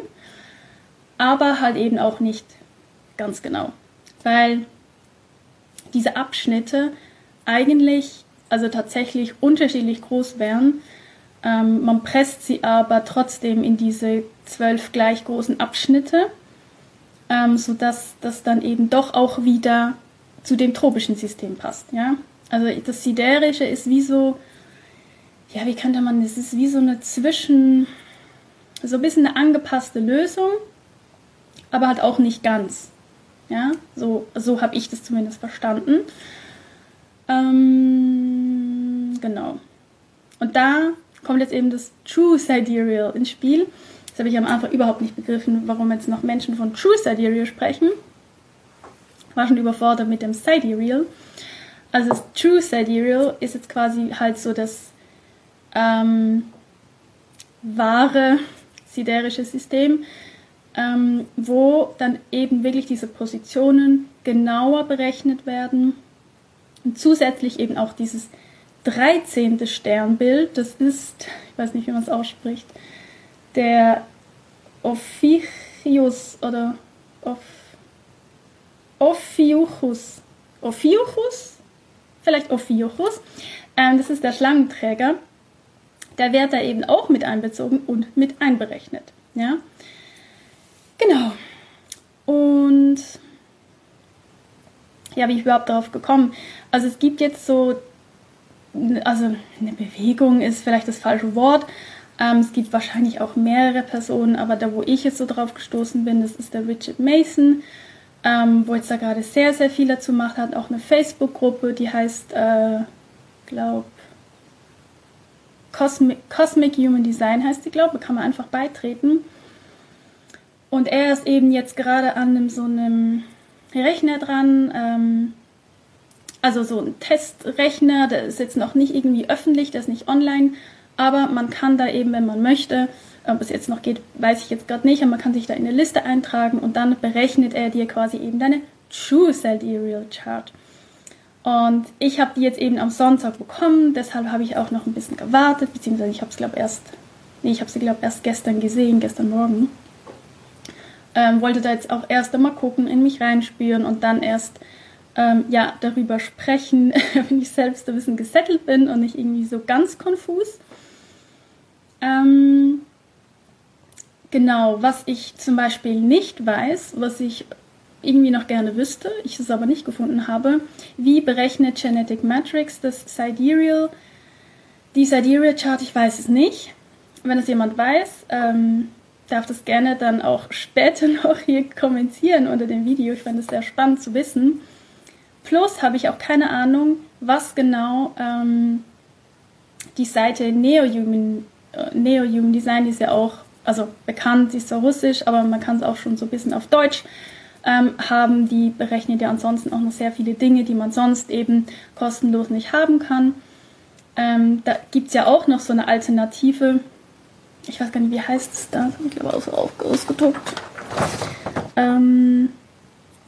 [SPEAKER 1] aber halt eben auch nicht ganz genau, weil diese Abschnitte eigentlich also tatsächlich unterschiedlich groß wären. Ähm, man presst sie aber trotzdem in diese zwölf gleich großen Abschnitte, ähm, sodass das dann eben doch auch wieder zu dem tropischen System passt. Ja? Also das Siderische ist wie so, ja, wie könnte man, es ist wie so eine Zwischen, so ein bisschen eine angepasste Lösung, aber halt auch nicht ganz. Ja, so, so habe ich das zumindest verstanden. Ähm, genau. Und da kommt jetzt eben das True Sidereal ins Spiel. Das habe ich am Anfang überhaupt nicht begriffen, warum jetzt noch Menschen von True Sidereal sprechen. War schon überfordert mit dem Sidereal. Also das True Sidereal ist jetzt quasi halt so das ähm, wahre siderische System, ähm, wo dann eben wirklich diese Positionen genauer berechnet werden und zusätzlich eben auch dieses 13. Sternbild, das ist, ich weiß nicht, wie man es ausspricht, der Ophiuchus oder Oph Ophiuchus. Ophiuchus? Vielleicht Ophiuchus. Ähm, das ist der Schlangenträger. Der wird da eben auch mit einbezogen und mit einberechnet. Ja? Genau. Und ja, wie ich überhaupt darauf gekommen. Also es gibt jetzt so, also eine Bewegung ist vielleicht das falsche Wort. Ähm, es gibt wahrscheinlich auch mehrere Personen, aber da, wo ich jetzt so drauf gestoßen bin, das ist der Richard Mason, ähm, wo jetzt da gerade sehr, sehr viel dazu macht, hat auch eine Facebook-Gruppe, die heißt, äh, glaube Cosmic, Cosmic Human Design heißt die, glaube kann man einfach beitreten. Und er ist eben jetzt gerade an einem, so einem Rechner dran, ähm, also so ein Testrechner, der ist jetzt noch nicht irgendwie öffentlich, der ist nicht online, aber man kann da eben, wenn man möchte, ob es jetzt noch geht, weiß ich jetzt gerade nicht, aber man kann sich da in eine Liste eintragen und dann berechnet er dir quasi eben deine True Sidereal Chart. Und ich habe die jetzt eben am Sonntag bekommen, deshalb habe ich auch noch ein bisschen gewartet, beziehungsweise ich habe es glaube erst, nee, ich habe sie glaube erst gestern gesehen, gestern Morgen. Ähm, wollte da jetzt auch erst einmal gucken, in mich reinspüren und dann erst ähm, ja, darüber sprechen, [laughs] wenn ich selbst ein bisschen gesettelt bin und nicht irgendwie so ganz konfus. Ähm, genau, was ich zum Beispiel nicht weiß, was ich irgendwie noch gerne wüsste, ich es aber nicht gefunden habe, wie berechnet Genetic Matrix das Sidereal Die Sidereal Chart, ich weiß es nicht. Wenn es jemand weiß, ähm, darf das gerne dann auch [laughs] später noch hier kommentieren unter dem Video. Ich fände es sehr spannend zu wissen. Plus habe ich auch keine Ahnung, was genau ähm, die Seite Neo-Human äh, Neo -Human Design, die ist ja auch also bekannt, die ist zwar russisch, aber man kann es auch schon so ein bisschen auf Deutsch ähm, haben. Die berechnet ja ansonsten auch noch sehr viele Dinge, die man sonst eben kostenlos nicht haben kann. Ähm, da gibt es ja auch noch so eine Alternative. Ich weiß gar nicht, wie heißt es da? Das habe ich glaube auch so ausgedruckt. Ähm,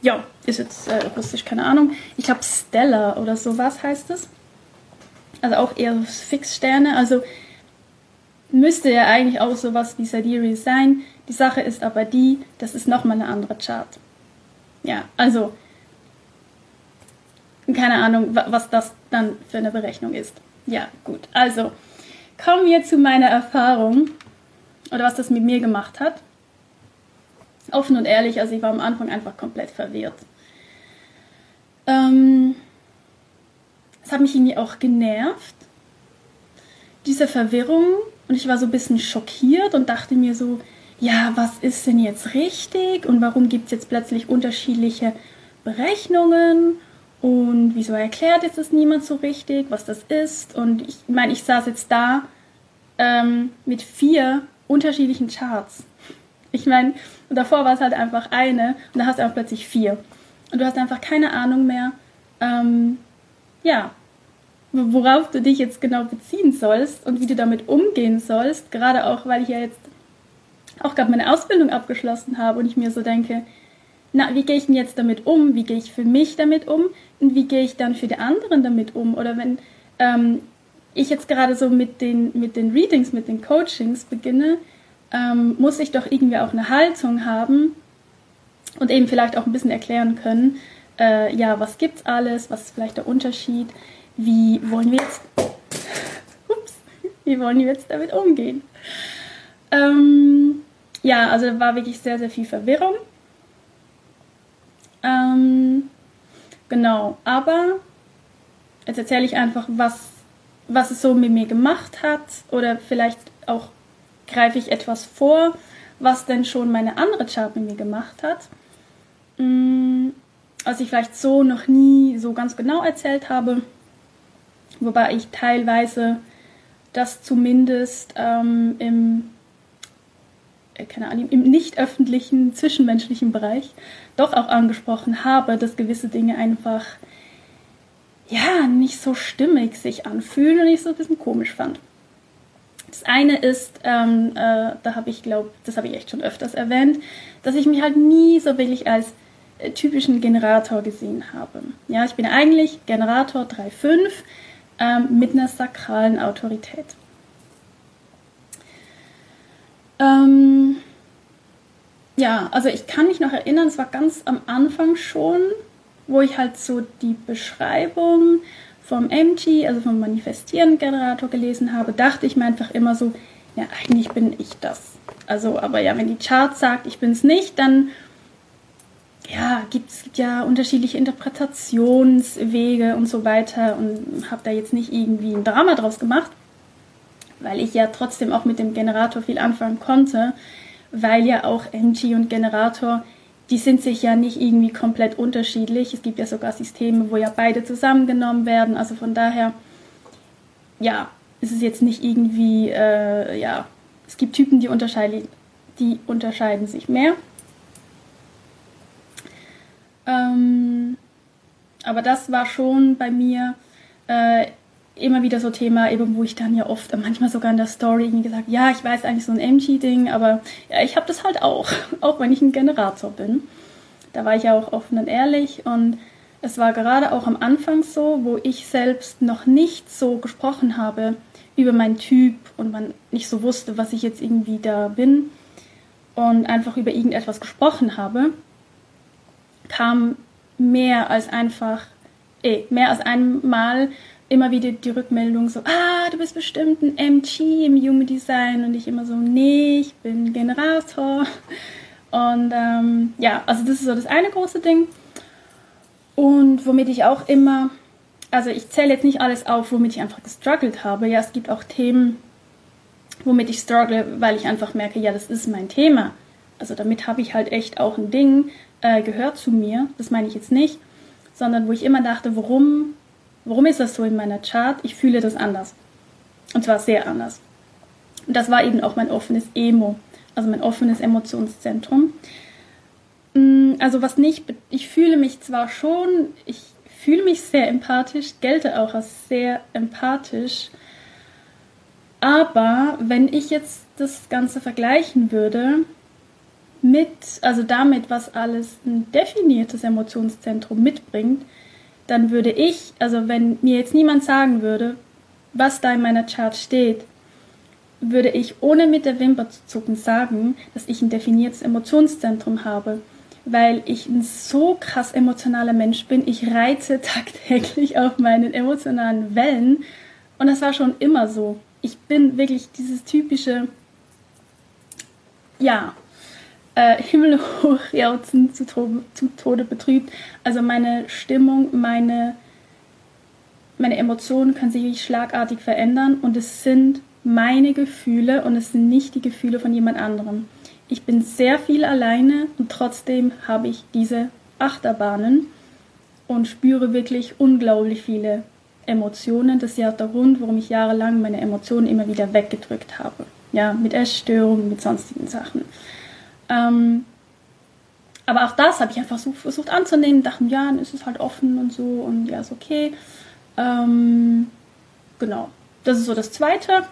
[SPEAKER 1] ja, ist jetzt äh, russisch, keine Ahnung. Ich glaube Stella oder sowas heißt es. Also auch eher Fixsterne. Also müsste ja eigentlich auch sowas wie Sidereal sein. Die Sache ist aber die, das ist nochmal eine andere Chart. Ja, also keine Ahnung, was das dann für eine Berechnung ist. Ja, gut. Also kommen wir zu meiner Erfahrung oder was das mit mir gemacht hat. Offen und ehrlich, also ich war am Anfang einfach komplett verwirrt. Ähm, es hat mich irgendwie auch genervt, diese Verwirrung. Und ich war so ein bisschen schockiert und dachte mir so, ja, was ist denn jetzt richtig und warum gibt es jetzt plötzlich unterschiedliche Berechnungen und wieso erklärt jetzt das niemand so richtig, was das ist. Und ich meine, ich saß jetzt da ähm, mit vier unterschiedlichen Charts. Ich meine, davor war es halt einfach eine und da hast du auch plötzlich vier. Und du hast einfach keine Ahnung mehr, ähm, ja, worauf du dich jetzt genau beziehen sollst und wie du damit umgehen sollst. Gerade auch, weil ich ja jetzt auch gerade meine Ausbildung abgeschlossen habe und ich mir so denke, na, wie gehe ich denn jetzt damit um? Wie gehe ich für mich damit um? Und wie gehe ich dann für die anderen damit um? Oder wenn ähm, ich jetzt gerade so mit den, mit den Readings, mit den Coachings beginne, ähm, muss ich doch irgendwie auch eine Haltung haben und eben vielleicht auch ein bisschen erklären können, äh, ja, was gibt's alles, was ist vielleicht der Unterschied, wie wollen wir jetzt, ups, wie wollen wir jetzt damit umgehen? Ähm, ja, also war wirklich sehr, sehr viel Verwirrung. Ähm, genau, aber jetzt erzähle ich einfach, was, was es so mit mir gemacht hat oder vielleicht auch greife ich etwas vor, was denn schon meine andere Chart mit mir gemacht hat. Mm, was ich vielleicht so noch nie so ganz genau erzählt habe, wobei ich teilweise das zumindest ähm, im äh, keine Ahnung, im nicht öffentlichen, zwischenmenschlichen Bereich doch auch angesprochen habe, dass gewisse Dinge einfach ja nicht so stimmig sich anfühlen und ich so ein bisschen komisch fand. Das eine ist, ähm, äh, da habe ich glaube, das habe ich echt schon öfters erwähnt, dass ich mich halt nie so wirklich als äh, typischen Generator gesehen habe. Ja, ich bin eigentlich Generator 3.5 ähm, mit einer sakralen Autorität. Ähm, ja, also ich kann mich noch erinnern, es war ganz am Anfang schon, wo ich halt so die Beschreibung vom MG, also vom Manifestieren-Generator gelesen habe, dachte ich mir einfach immer so, ja, eigentlich bin ich das. Also, aber ja, wenn die Chart sagt, ich bin es nicht, dann ja, gibt es ja unterschiedliche Interpretationswege und so weiter und habe da jetzt nicht irgendwie ein Drama draus gemacht weil ich ja trotzdem auch mit dem Generator viel anfangen konnte, weil ja auch MG und Generator, die sind sich ja nicht irgendwie komplett unterschiedlich. Es gibt ja sogar Systeme, wo ja beide zusammengenommen werden. Also von daher, ja, ist es jetzt nicht irgendwie, äh, ja, es gibt Typen, die unterscheiden, die unterscheiden sich mehr. Ähm, aber das war schon bei mir äh, immer wieder so Thema, eben wo ich dann ja oft, manchmal sogar in der Story irgendwie gesagt, ja, ich weiß eigentlich so ein MG-Ding, aber ja, ich habe das halt auch, [laughs] auch wenn ich ein Generator bin. Da war ich ja auch offen und ehrlich und es war gerade auch am Anfang so, wo ich selbst noch nicht so gesprochen habe über meinen Typ und man nicht so wusste, was ich jetzt irgendwie da bin und einfach über irgendetwas gesprochen habe, kam mehr als einfach, eh, mehr als einmal immer wieder die Rückmeldung so, ah, du bist bestimmt ein MG im Human Design und ich immer so, nee, ich bin Generator. Und ähm, ja, also das ist so das eine große Ding. Und womit ich auch immer also ich zähle jetzt nicht alles auf, womit ich einfach gestruggelt habe. Ja, es gibt auch Themen, womit ich struggle, weil ich einfach merke, ja, das ist mein Thema. Also damit habe ich halt echt auch ein Ding, äh, gehört zu mir. Das meine ich jetzt nicht, sondern wo ich immer dachte, warum, warum ist das so in meiner Chart? Ich fühle das anders. Und zwar sehr anders. Und das war eben auch mein offenes Emo, also mein offenes Emotionszentrum. Mm, also was nicht, ich fühle mich zwar schon, ich fühle mich sehr empathisch, gelte auch als sehr empathisch, aber wenn ich jetzt das Ganze vergleichen würde mit, also damit, was alles ein definiertes Emotionszentrum mitbringt, dann würde ich, also wenn mir jetzt niemand sagen würde, was da in meiner Chart steht, würde ich ohne mit der Wimper zu zucken sagen, dass ich ein definiertes Emotionszentrum habe, weil ich ein so krass emotionaler Mensch bin. Ich reite [laughs] tagtäglich auf meinen emotionalen Wellen und das war schon immer so. Ich bin wirklich dieses typische, ja, äh, himmelhoch [laughs] jauzen zu, zu Tode betrübt. Also meine Stimmung, meine, meine Emotionen können sich schlagartig verändern und es sind meine Gefühle und es sind nicht die Gefühle von jemand anderem. Ich bin sehr viel alleine und trotzdem habe ich diese Achterbahnen und spüre wirklich unglaublich viele Emotionen. Das ist ja auch der Grund, warum ich jahrelang meine Emotionen immer wieder weggedrückt habe. Ja, mit Essstörungen, mit sonstigen Sachen. Ähm, aber auch das habe ich einfach so versucht anzunehmen, dachte, ja, dann ist es halt offen und so und ja, ist okay. Ähm, genau. Das ist so das Zweite.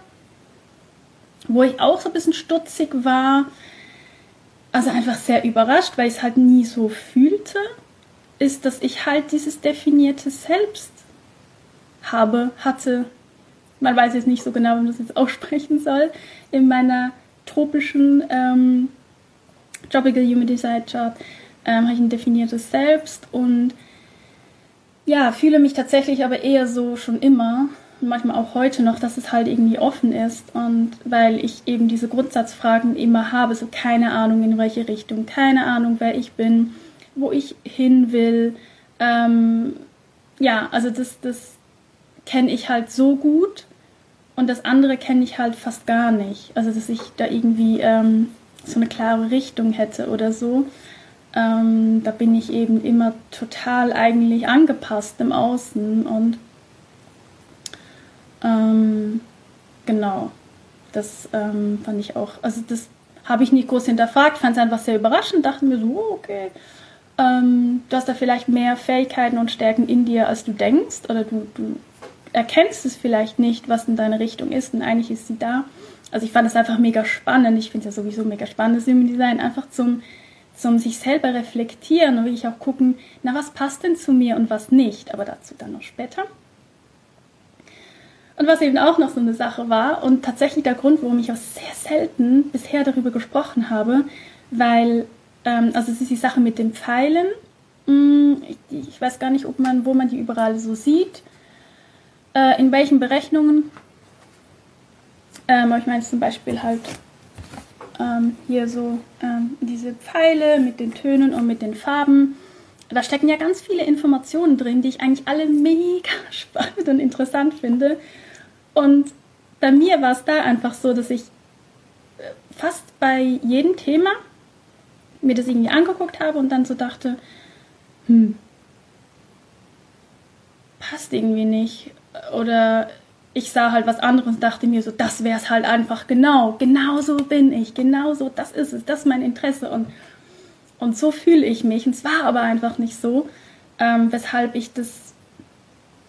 [SPEAKER 1] Wo ich auch so ein bisschen stutzig war, also einfach sehr überrascht, weil ich es halt nie so fühlte, ist, dass ich halt dieses definierte Selbst habe, hatte. Man weiß jetzt nicht so genau, wie man das jetzt [laughs] aussprechen soll. In meiner tropischen ähm, Tropical Design Chart ähm, habe ich ein definiertes Selbst und ja, fühle mich tatsächlich aber eher so schon immer manchmal auch heute noch, dass es halt irgendwie offen ist und weil ich eben diese Grundsatzfragen immer habe, so keine Ahnung in welche Richtung, keine Ahnung wer ich bin, wo ich hin will. Ähm, ja, also das, das kenne ich halt so gut und das andere kenne ich halt fast gar nicht. Also dass ich da irgendwie ähm, so eine klare Richtung hätte oder so. Ähm, da bin ich eben immer total eigentlich angepasst im Außen und ähm, genau. Das ähm, fand ich auch, also das habe ich nicht groß hinterfragt, fand es einfach sehr überraschend, dachte mir so, oh, okay, ähm, du hast da vielleicht mehr Fähigkeiten und Stärken in dir, als du denkst, oder du, du erkennst es vielleicht nicht, was in deine Richtung ist, und eigentlich ist sie da. Also ich fand es einfach mega spannend. Ich finde es ja sowieso mega spannend, das Human Design einfach zum, zum sich selber reflektieren und wirklich auch gucken, na, was passt denn zu mir und was nicht. Aber dazu dann noch später. Und was eben auch noch so eine Sache war und tatsächlich der Grund, warum ich auch sehr selten bisher darüber gesprochen habe, weil, ähm, also es ist die Sache mit den Pfeilen. Hm, ich, ich, weiß gar nicht, ob man, wo man die überall so sieht. Äh, in welchen Berechnungen. Ähm, ich meine zum Beispiel halt ähm, hier so ähm, diese Pfeile mit den Tönen und mit den Farben da stecken ja ganz viele Informationen drin, die ich eigentlich alle mega [laughs] spannend und interessant finde. Und bei mir war es da einfach so, dass ich äh, fast bei jedem Thema mir das irgendwie angeguckt habe und dann so dachte, hm, passt irgendwie nicht. Oder ich sah halt was anderes und dachte mir so, das wäre es halt einfach genau, genau so bin ich, genau so, das ist es, das ist mein Interesse und, und so fühle ich mich. Und es war aber einfach nicht so, ähm, weshalb ich das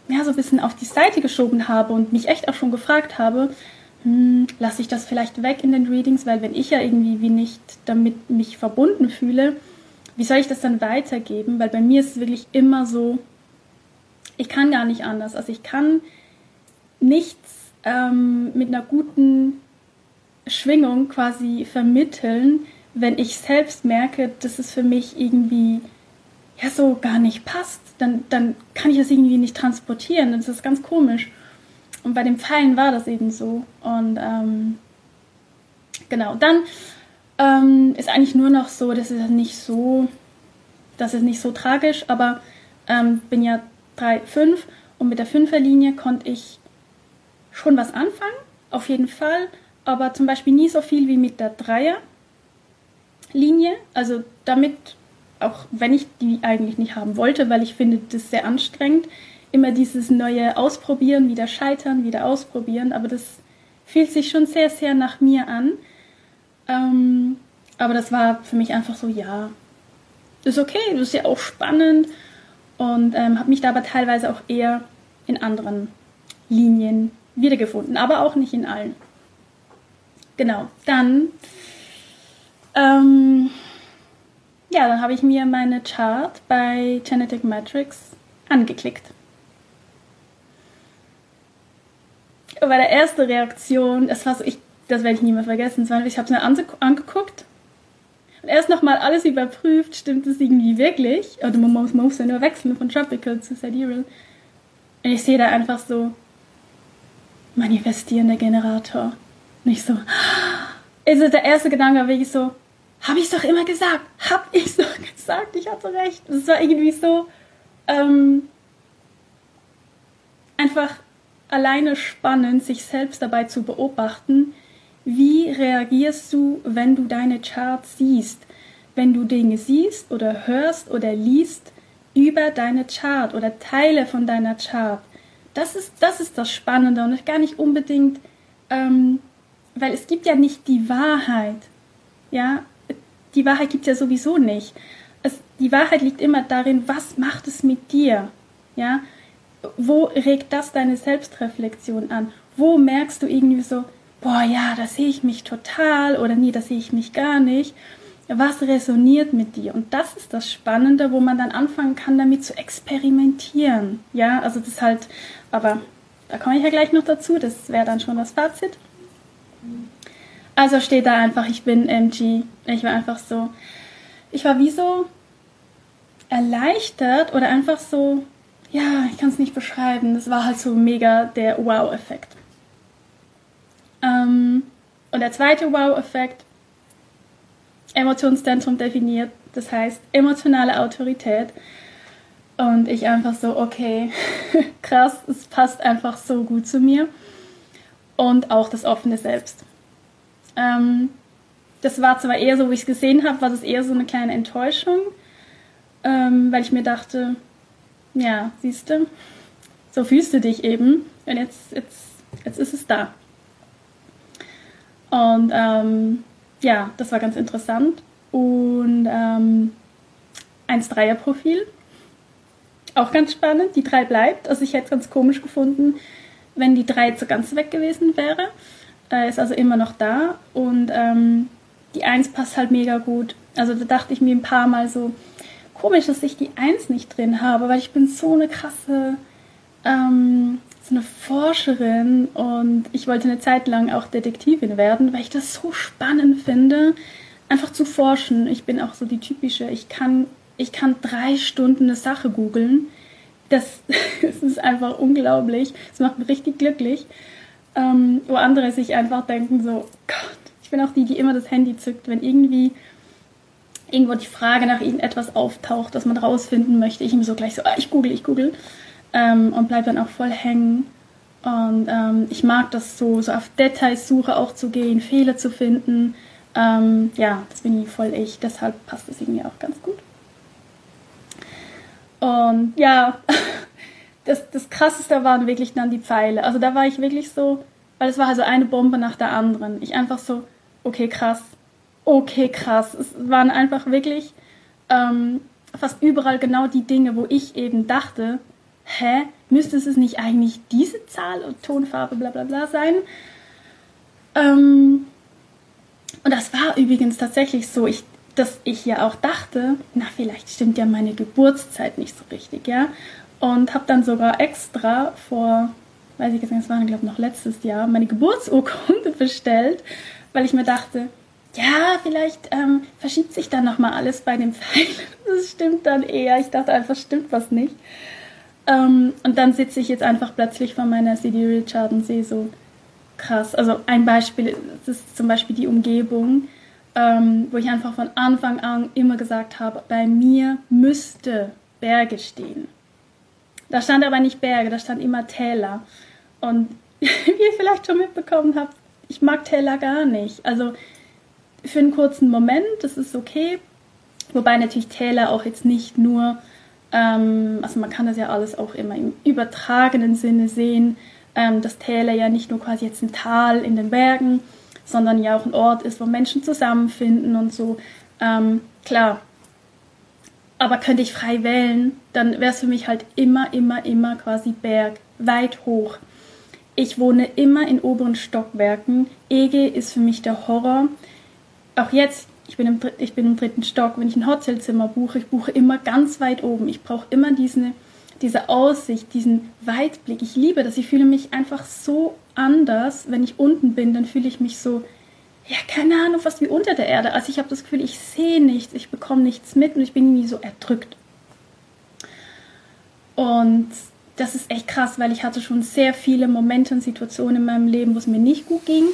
[SPEAKER 1] ja, so ein bisschen auf die Seite geschoben habe und mich echt auch schon gefragt habe, hm, lasse ich das vielleicht weg in den Readings, weil wenn ich ja irgendwie wie nicht damit mich verbunden fühle, wie soll ich das dann weitergeben? Weil bei mir ist es wirklich immer so, ich kann gar nicht anders. Also ich kann nichts ähm, mit einer guten Schwingung quasi vermitteln, wenn ich selbst merke, dass es für mich irgendwie ja so gar nicht passt dann, dann kann ich das irgendwie nicht transportieren. Das ist ganz komisch. Und bei den Pfeilen war das eben so. Und ähm, genau, dann ähm, ist eigentlich nur noch so, das ist nicht so, das ist nicht so tragisch, aber ähm, bin ja 3, 5 Und mit der Fünferlinie konnte ich schon was anfangen, auf jeden Fall, aber zum Beispiel nie so viel wie mit der Dreierlinie. Also damit, auch wenn ich die eigentlich nicht haben wollte, weil ich finde das sehr anstrengend, immer dieses neue Ausprobieren, wieder scheitern, wieder ausprobieren, aber das fühlt sich schon sehr, sehr nach mir an. Ähm, aber das war für mich einfach so, ja, ist okay, das ist ja auch spannend und ähm, habe mich da aber teilweise auch eher in anderen Linien wiedergefunden, aber auch nicht in allen. Genau, dann, ähm, ja, dann habe ich mir meine Chart bei Genetic Matrix angeklickt. Aber der erste Reaktion, das war so, ich, das werde ich nie mehr vergessen, ich habe es mir angeguckt und erst nochmal alles überprüft, stimmt es irgendwie wirklich? Oder man muss, man muss ja nur wechseln von Tropical zu Sidereal. Und ich sehe da einfach so manifestierender Generator. Und ich so, also der erste Gedanke war wirklich so, habe ich doch immer gesagt, habe ich doch gesagt, ich hatte recht. Das war irgendwie so ähm, einfach alleine spannend, sich selbst dabei zu beobachten, wie reagierst du, wenn du deine Charts siehst? Wenn du Dinge siehst oder hörst oder liest über deine Chart oder Teile von deiner Chart. Das ist das, ist das Spannende und gar nicht unbedingt, ähm, weil es gibt ja nicht die Wahrheit. Ja, die Wahrheit gibt es ja sowieso nicht. Es, die Wahrheit liegt immer darin, was macht es mit dir? Ja, wo regt das deine Selbstreflexion an? Wo merkst du irgendwie so, boah, ja, da sehe ich mich total oder nee, da sehe ich mich gar nicht. Was resoniert mit dir? Und das ist das Spannende, wo man dann anfangen kann, damit zu experimentieren. Ja, also das halt, aber da komme ich ja gleich noch dazu, das wäre dann schon das Fazit. Also steht da einfach, ich bin MG. Ich war einfach so, ich war wie so erleichtert oder einfach so, ja, ich kann es nicht beschreiben. Das war halt so mega der Wow-Effekt. Ähm, und der zweite Wow-Effekt, Emotionszentrum definiert, das heißt emotionale Autorität. Und ich einfach so, okay, [laughs] krass, es passt einfach so gut zu mir. Und auch das offene Selbst. Ähm, das war zwar eher so, wie ich es gesehen habe, war das eher so eine kleine Enttäuschung, ähm, weil ich mir dachte, ja, siehst du, so fühlst du dich eben. Und jetzt, jetzt, jetzt ist es da. Und ähm, ja, das war ganz interessant. Und ähm, 1-3er-Profil. Auch ganz spannend. Die 3 bleibt. Also ich hätte es ganz komisch gefunden, wenn die 3 so ganz weg gewesen wäre. Äh, ist also immer noch da. Und ähm, die 1 passt halt mega gut. Also da dachte ich mir ein paar Mal so, komisch, dass ich die 1 nicht drin habe, weil ich bin so eine krasse ähm, so eine Forscherin und ich wollte eine Zeit lang auch Detektivin werden, weil ich das so spannend finde, einfach zu forschen. Ich bin auch so die typische, ich kann, ich kann drei Stunden eine Sache googeln. Das, [laughs] das ist einfach unglaublich. Das macht mich richtig glücklich. Ähm, wo andere sich einfach denken so, Gott, ich bin auch die, die immer das Handy zückt, wenn irgendwie irgendwo die Frage nach irgendetwas auftaucht, das man rausfinden möchte. Ich immer so gleich so, ah, ich google, ich google ähm, und bleibe dann auch voll hängen. Und ähm, ich mag das so, so auf Detailsuche auch zu gehen, Fehler zu finden. Ähm, ja, das bin ich voll ich, deshalb passt das irgendwie auch ganz gut. Und ja, [laughs] das, das Krasseste waren wirklich dann die Pfeile. Also da war ich wirklich so, weil es war also eine Bombe nach der anderen. Ich einfach so, okay, krass, okay, krass. Es waren einfach wirklich ähm, fast überall genau die Dinge, wo ich eben dachte, hä, müsste es nicht eigentlich diese Zahl und Tonfarbe bla bla bla sein? Ähm, und das war übrigens tatsächlich so, ich, dass ich ja auch dachte, na vielleicht stimmt ja meine Geburtszeit nicht so richtig, ja. Und habe dann sogar extra vor, weiß ich jetzt nicht, es war glaube noch letztes Jahr, meine Geburtsurkunde [laughs] bestellt, weil ich mir dachte, ja, vielleicht ähm, verschiebt sich dann nochmal alles bei dem Pfeil. [laughs] Das stimmt dann eher. Ich dachte einfach, stimmt was nicht. Ähm, und dann sitze ich jetzt einfach plötzlich vor meiner CD Richard und sehe so krass. Also ein Beispiel ist zum Beispiel die Umgebung, ähm, wo ich einfach von Anfang an immer gesagt habe, bei mir müsste Berge stehen. Da stand aber nicht Berge, da stand immer Täler. Und [laughs] wie ihr vielleicht schon mitbekommen habt, ich mag Täler gar nicht. Also für einen kurzen Moment, das ist okay. Wobei natürlich Täler auch jetzt nicht nur, ähm, also man kann das ja alles auch immer im übertragenen Sinne sehen, ähm, dass Täler ja nicht nur quasi jetzt ein Tal in den Bergen, sondern ja auch ein Ort ist, wo Menschen zusammenfinden und so. Ähm, klar. Aber könnte ich frei wählen, dann wäre es für mich halt immer, immer, immer quasi Berg, weit hoch. Ich wohne immer in oberen Stockwerken. EG ist für mich der Horror. Auch jetzt, ich bin, im, ich bin im dritten Stock, wenn ich ein Hotelzimmer buche, ich buche immer ganz weit oben. Ich brauche immer diese, diese Aussicht, diesen Weitblick. Ich liebe das. Ich fühle mich einfach so anders. Wenn ich unten bin, dann fühle ich mich so, ja, keine Ahnung, fast wie unter der Erde. Also ich habe das Gefühl, ich sehe nichts, ich bekomme nichts mit und ich bin irgendwie so erdrückt. Und das ist echt krass, weil ich hatte schon sehr viele Momente und Situationen in meinem Leben, wo es mir nicht gut ging.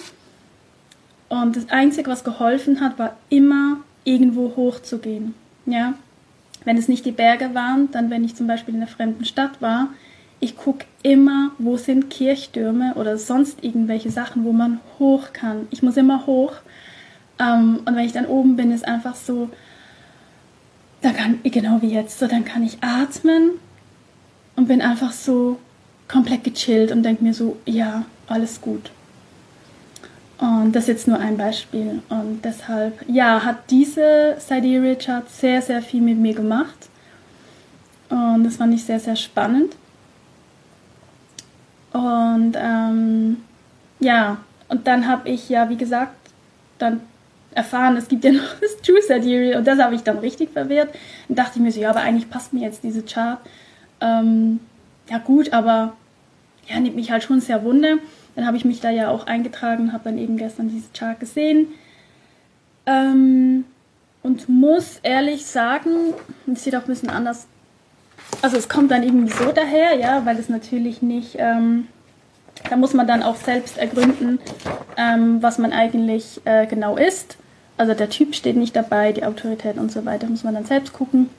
[SPEAKER 1] Und das Einzige, was geholfen hat, war immer irgendwo hochzugehen. Ja? Wenn es nicht die Berge waren, dann wenn ich zum Beispiel in einer fremden Stadt war, ich gucke immer, wo sind Kirchtürme oder sonst irgendwelche Sachen, wo man hoch kann. Ich muss immer hoch. Ähm, und wenn ich dann oben bin, ist einfach so, dann kann, genau wie jetzt, so, dann kann ich atmen und bin einfach so komplett gechillt und denke mir so, ja, alles gut. Und das ist jetzt nur ein Beispiel. Und deshalb, ja, hat diese Sidereal Chart sehr, sehr viel mit mir gemacht. Und das fand ich sehr, sehr spannend. Und ähm, ja, und dann habe ich ja, wie gesagt, dann erfahren, es gibt ja [laughs] noch das True Sidereal und das habe ich dann richtig verwirrt. Und dachte ich mir so, ja, aber eigentlich passt mir jetzt diese Chart ähm, ja gut, aber ja, nimmt mich halt schon sehr wunder. Dann habe ich mich da ja auch eingetragen, habe dann eben gestern diese Chart gesehen. Ähm, und muss ehrlich sagen, es sieht auch ein bisschen anders. Also es kommt dann irgendwie so daher, ja, weil es natürlich nicht, ähm, da muss man dann auch selbst ergründen, ähm, was man eigentlich äh, genau ist. Also der Typ steht nicht dabei, die Autorität und so weiter, muss man dann selbst gucken.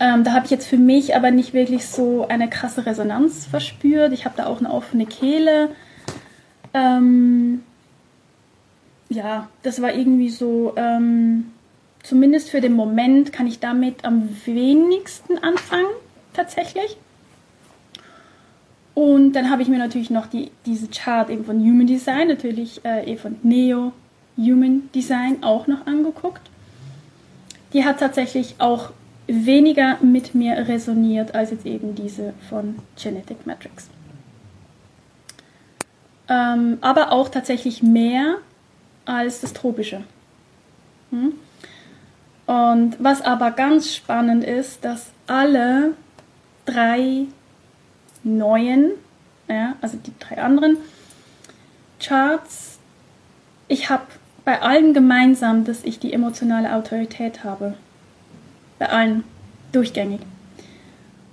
[SPEAKER 1] Ähm, da habe ich jetzt für mich aber nicht wirklich so eine krasse Resonanz verspürt. Ich habe da auch eine offene Kehle. Ähm, ja, das war irgendwie so, ähm, zumindest für den Moment kann ich damit am wenigsten anfangen, tatsächlich. Und dann habe ich mir natürlich noch die, diese Chart eben von Human Design, natürlich äh, eh von Neo Human Design auch noch angeguckt. Die hat tatsächlich auch weniger mit mir resoniert als jetzt eben diese von Genetic Matrix. Ähm, aber auch tatsächlich mehr als das Tropische. Hm? Und was aber ganz spannend ist, dass alle drei neuen, ja, also die drei anderen Charts, ich habe bei allen gemeinsam, dass ich die emotionale Autorität habe. Bei allen. Durchgängig.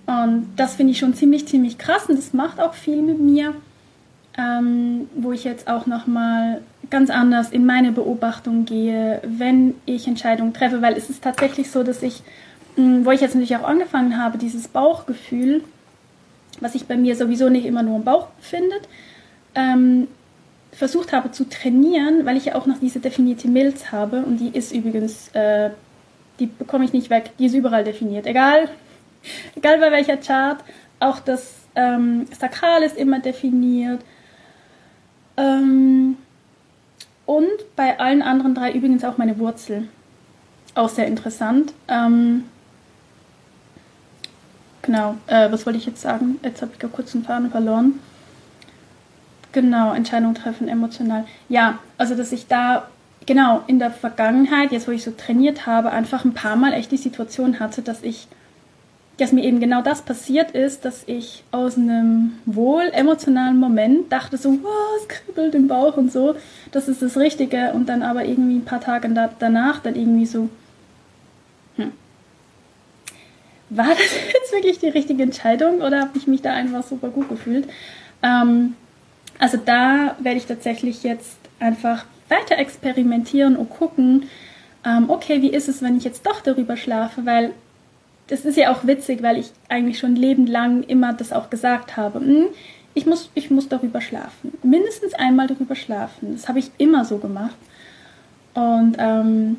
[SPEAKER 1] Und das finde ich schon ziemlich, ziemlich krass und das macht auch viel mit mir, ähm, wo ich jetzt auch nochmal ganz anders in meine Beobachtung gehe, wenn ich Entscheidungen treffe, weil es ist tatsächlich so, dass ich, mh, hm, wo ich jetzt natürlich auch angefangen habe, dieses Bauchgefühl, was sich bei mir sowieso nicht immer nur im Bauch befindet, ähm, versucht habe zu trainieren, weil ich ja auch noch diese definierte Milz habe und die ist übrigens äh, die bekomme ich nicht weg. Die ist überall definiert. Egal, [laughs] egal bei welcher Chart. Auch das ähm, Sakral ist immer definiert. Ähm, und bei allen anderen drei übrigens auch meine Wurzel. Auch sehr interessant. Ähm, genau, äh, was wollte ich jetzt sagen? Jetzt habe ich gerade kurz einen Faden verloren. Genau, Entscheidung treffen, emotional. Ja, also dass ich da genau, in der Vergangenheit, jetzt wo ich so trainiert habe, einfach ein paar Mal echt die Situation hatte, dass ich, dass mir eben genau das passiert ist, dass ich aus einem wohl emotionalen Moment dachte so, wow, es kribbelt im Bauch und so, das ist das Richtige. Und dann aber irgendwie ein paar Tage danach dann irgendwie so, hm, war [laughs] das jetzt wirklich die richtige Entscheidung oder habe ich mich da einfach super gut gefühlt? Ähm, also da werde ich tatsächlich jetzt einfach weiter experimentieren und gucken, ähm, okay, wie ist es, wenn ich jetzt doch darüber schlafe, weil das ist ja auch witzig, weil ich eigentlich schon lebenslang immer das auch gesagt habe. Hm, ich muss, ich muss darüber schlafen. Mindestens einmal darüber schlafen. Das habe ich immer so gemacht. Und ähm,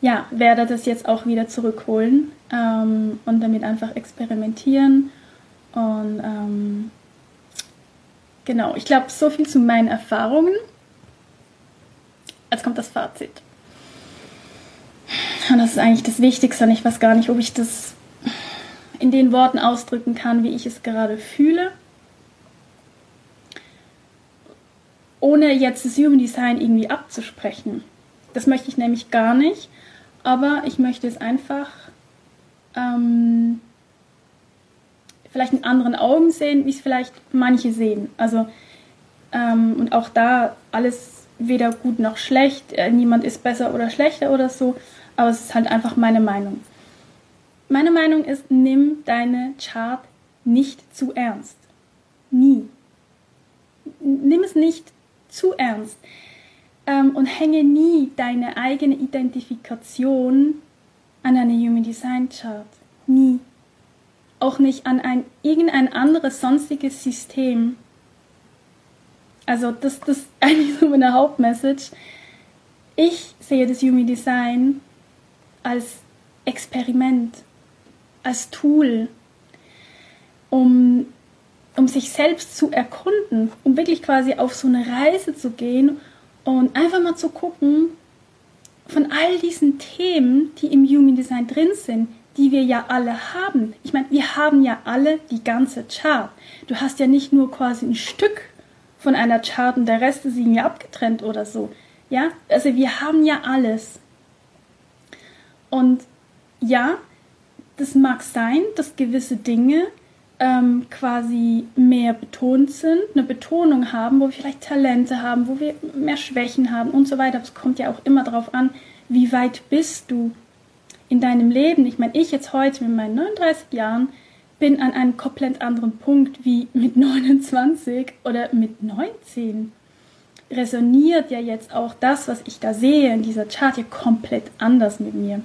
[SPEAKER 1] ja, werde das jetzt auch wieder zurückholen ähm, und damit einfach experimentieren. Und ähm, genau, ich glaube, so viel zu meinen Erfahrungen. Jetzt kommt das Fazit. Und das ist eigentlich das Wichtigste und ich weiß gar nicht, ob ich das in den Worten ausdrücken kann, wie ich es gerade fühle. Ohne jetzt das Human Design irgendwie abzusprechen. Das möchte ich nämlich gar nicht, aber ich möchte es einfach ähm, vielleicht in anderen Augen sehen, wie es vielleicht manche sehen. Also ähm, und auch da alles weder gut noch schlecht, äh, niemand ist besser oder schlechter oder so, aber es ist halt einfach meine Meinung. Meine Meinung ist, nimm deine Chart nicht zu ernst. Nie. Nimm es nicht zu ernst. Ähm, und hänge nie deine eigene Identifikation an eine Human Design Chart. Nie. Auch nicht an ein irgendein anderes sonstiges System. Also das, das ist [laughs] eigentlich so meine Hauptmessage. Ich sehe das Human Design als Experiment, als Tool, um, um sich selbst zu erkunden, um wirklich quasi auf so eine Reise zu gehen und einfach mal zu gucken, von all diesen Themen, die im Human Design drin sind, die wir ja alle haben. Ich meine, wir haben ja alle die ganze Chart. Du hast ja nicht nur quasi ein Stück von einer Chart und der Rest ist irgendwie abgetrennt oder so. Ja, also wir haben ja alles. Und ja, das mag sein, dass gewisse Dinge ähm, quasi mehr betont sind, eine Betonung haben, wo wir vielleicht Talente haben, wo wir mehr Schwächen haben und so weiter. Es kommt ja auch immer darauf an, wie weit bist du in deinem Leben. Ich meine, ich jetzt heute mit meinen 39 Jahren bin an einem komplett anderen Punkt wie mit [laughs] 29 oder mit 19. Resoniert ja jetzt auch das, was ich da sehe in dieser Chart, ja komplett anders mit mir.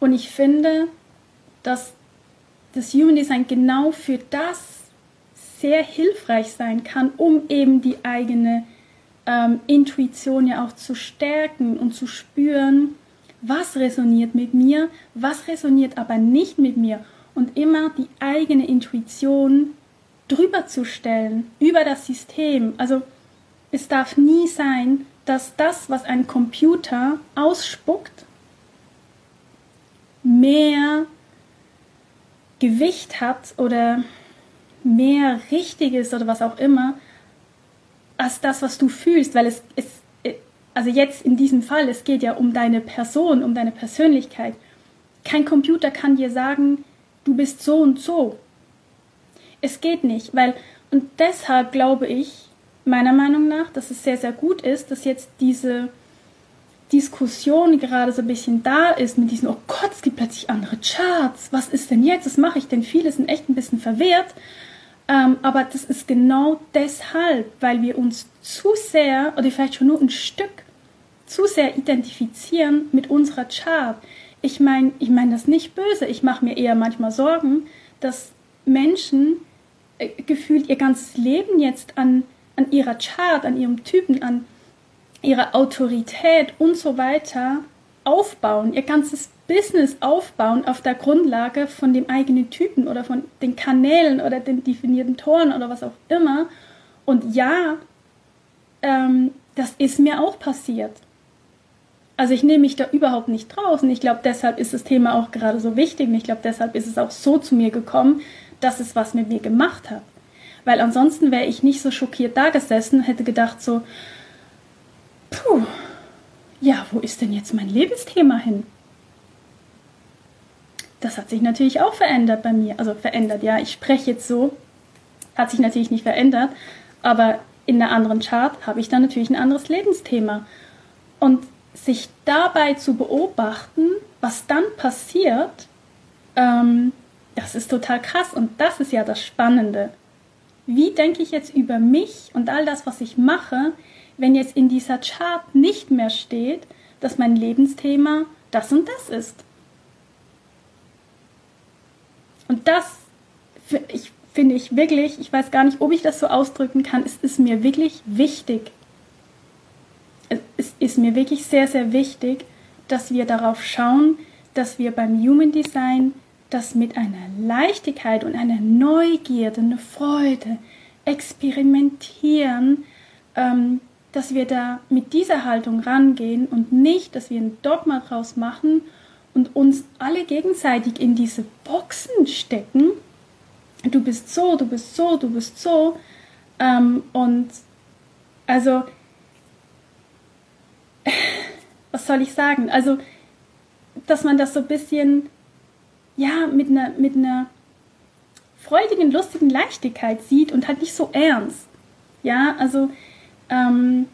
[SPEAKER 1] Und ich finde, dass das Human Design genau für das sehr hilfreich sein kann, um eben die eigene ähm, Intuition ja auch zu stärken und zu spüren, was resoniert mit mir, was resoniert aber nicht mit mir und immer die eigene Intuition drüber zu stellen, über das System. Also es darf nie sein, dass das, was ein Computer ausspuckt, mehr Gewicht hat oder mehr Richtiges oder was auch immer, als das, was du fühlst, weil es, es, also jetzt in diesem Fall, es geht ja um deine Person, um deine Persönlichkeit. Kein Computer kann dir sagen, du bist so und so. Es geht nicht, weil, und deshalb glaube ich, meiner Meinung nach, dass es sehr, sehr gut ist, dass jetzt diese Diskussion gerade so ein bisschen da ist mit diesen, oh Gott, es gibt plötzlich andere Charts, was ist denn jetzt, was mache ich denn? Viele sind echt ein bisschen verwirrt, ähm, aber das ist genau deshalb, weil wir uns zu sehr oder vielleicht schon nur ein Stück zu sehr identifizieren mit unserer Chart. Ich meine, ich meine das nicht böse, ich mache mir eher manchmal Sorgen, dass Menschen äh, gefühlt ihr ganzes Leben jetzt an, an ihrer Chart, an ihrem Typen, an ihre Autorität und so weiter aufbauen, ihr ganzes Business aufbauen auf der Grundlage von dem eigenen Typen oder von den Kanälen oder den definierten Toren oder was auch immer. Und ja, ähm, das ist mir auch passiert. Also ich nehme mich da überhaupt nicht draußen. Ich glaube, deshalb ist das Thema auch gerade so wichtig und ich glaube, deshalb ist es auch so zu mir gekommen, dass es was mit mir gemacht hat. Weil ansonsten wäre ich nicht so schockiert da gesessen, hätte gedacht so, puh, ja, wo ist denn jetzt mein Lebensthema hin? Das hat sich natürlich auch verändert bei mir. Also verändert, ja, ich spreche jetzt so, hat sich natürlich nicht verändert, aber in einer anderen Chart habe ich dann natürlich ein anderes Lebensthema. Und sich dabei zu beobachten, was dann passiert, ähm, das ist total krass und das ist ja das Spannende. Wie denke ich jetzt über mich und all das, was ich mache, wenn jetzt in dieser Chart nicht mehr steht, dass mein Lebensthema das und das ist. Und das ich, finde ich wirklich, ich weiß gar nicht, ob ich das so ausdrücken kann, es ist mir wirklich wichtig. Es ist mir wirklich sehr, sehr wichtig, dass wir darauf schauen, dass wir beim Human Design das mit einer Leichtigkeit und einer Neugierde, einer Freude experimentieren, ähm, dass wir da mit dieser Haltung rangehen und nicht, dass wir ein Dogma draus machen und uns alle gegenseitig in diese Boxen stecken. Du bist so, du bist so, du bist so. Ähm, und also, [laughs] was soll ich sagen? Also, dass man das so ein bisschen, ja, mit einer, mit einer freudigen, lustigen Leichtigkeit sieht und halt nicht so ernst. Ja, also ähm,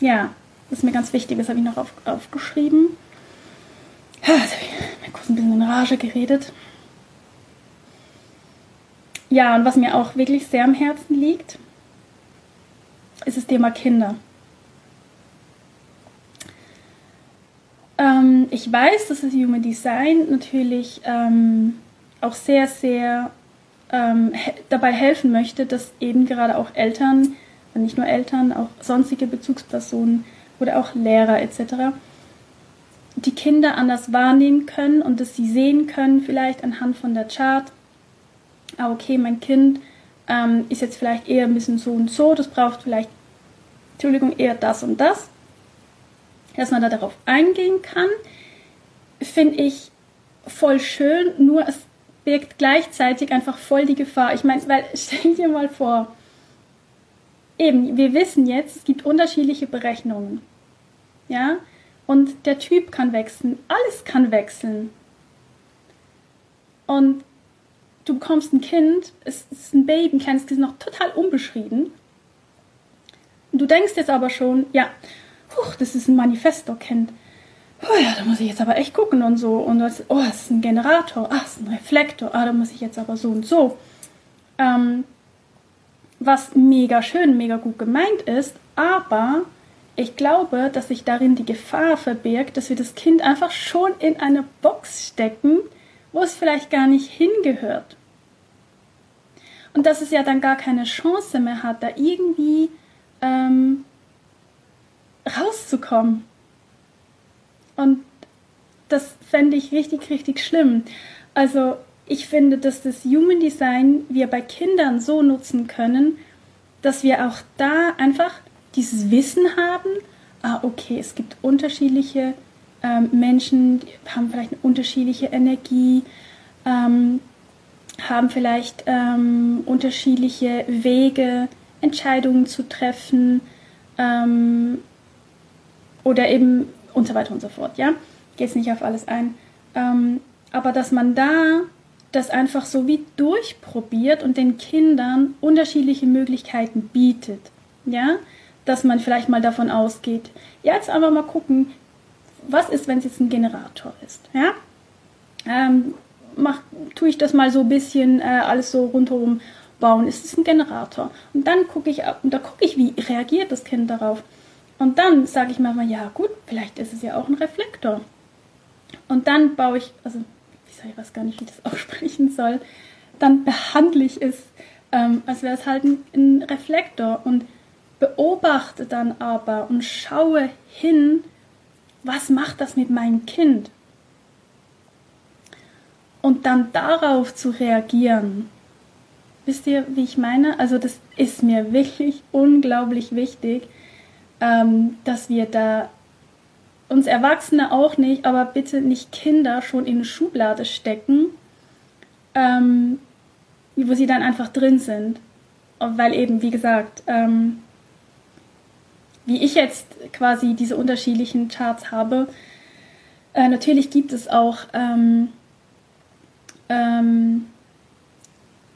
[SPEAKER 1] ja, das ist mir ganz wichtig, das habe ich noch auf, aufgeschrieben. Ja, jetzt habe ich mir kurz ein bisschen in Rage geredet. Ja, und was mir auch wirklich sehr am Herzen liegt, ist das Thema Kinder. Ähm, ich weiß, dass das Human Design natürlich ähm, auch sehr, sehr ähm, he dabei helfen möchte, dass eben gerade auch Eltern nicht nur Eltern, auch sonstige Bezugspersonen oder auch Lehrer etc., die Kinder anders wahrnehmen können und dass sie sehen können, vielleicht anhand von der Chart, ah, okay, mein Kind ähm, ist jetzt vielleicht eher ein bisschen so und so, das braucht vielleicht, Entschuldigung, eher das und das, dass man da darauf eingehen kann, finde ich voll schön, nur es birgt gleichzeitig einfach voll die Gefahr. Ich meine, weil [laughs] stell dir mal vor, eben, wir wissen jetzt, es gibt unterschiedliche Berechnungen. Ja? Und der Typ kann wechseln, alles kann wechseln. Und du bekommst ein Kind, es ist ein Baby, ein kleines Kind, noch total unbeschrieben. Und du denkst jetzt aber schon, ja, huch, das ist ein Manifesto-Kind. Oh ja, da muss ich jetzt aber echt gucken und so. Und das, oh, das ist ein Generator, ah, das ist ein Reflektor, ah, da muss ich jetzt aber so und so. Ähm, was mega schön, mega gut gemeint ist, aber ich glaube, dass sich darin die Gefahr verbirgt, dass wir das Kind einfach schon in eine Box stecken, wo es vielleicht gar nicht hingehört. Und dass es ja dann gar keine Chance mehr hat, da irgendwie ähm, rauszukommen. Und das fände ich richtig, richtig schlimm. Also ich finde, dass das Human Design wir bei Kindern so nutzen können, dass wir auch da einfach dieses Wissen haben, ah, okay, es gibt unterschiedliche ähm, Menschen, die haben vielleicht eine unterschiedliche Energie, ähm, haben vielleicht ähm, unterschiedliche Wege, Entscheidungen zu treffen ähm, oder eben und so weiter und so fort. Ja, geht es nicht auf alles ein. Ähm, aber dass man da das einfach so wie durchprobiert und den Kindern unterschiedliche Möglichkeiten bietet. Ja, dass man vielleicht mal davon ausgeht, ja, jetzt einfach mal gucken, was ist, wenn es jetzt ein Generator ist. Ja, ähm, mach, tue ich das mal so ein bisschen äh, alles so rundherum bauen, ist es ein Generator. Und dann gucke ich, und da gucke ich, wie reagiert das Kind darauf. Und dann sage ich mal, ja gut, vielleicht ist es ja auch ein Reflektor. Und dann baue ich, also ich weiß gar nicht, wie das [laughs] aussprechen soll, dann behandle ich es, ähm, als wäre es halt ein, ein Reflektor und beobachte dann aber und schaue hin, was macht das mit meinem Kind? Und dann darauf zu reagieren. Wisst ihr, wie ich meine? Also das ist mir wirklich [laughs] unglaublich wichtig, ähm, dass wir da uns Erwachsene auch nicht, aber bitte nicht Kinder schon in eine Schublade stecken, ähm, wo sie dann einfach drin sind. Weil eben, wie gesagt, ähm, wie ich jetzt quasi diese unterschiedlichen Charts habe, äh, natürlich gibt es auch ähm, ähm,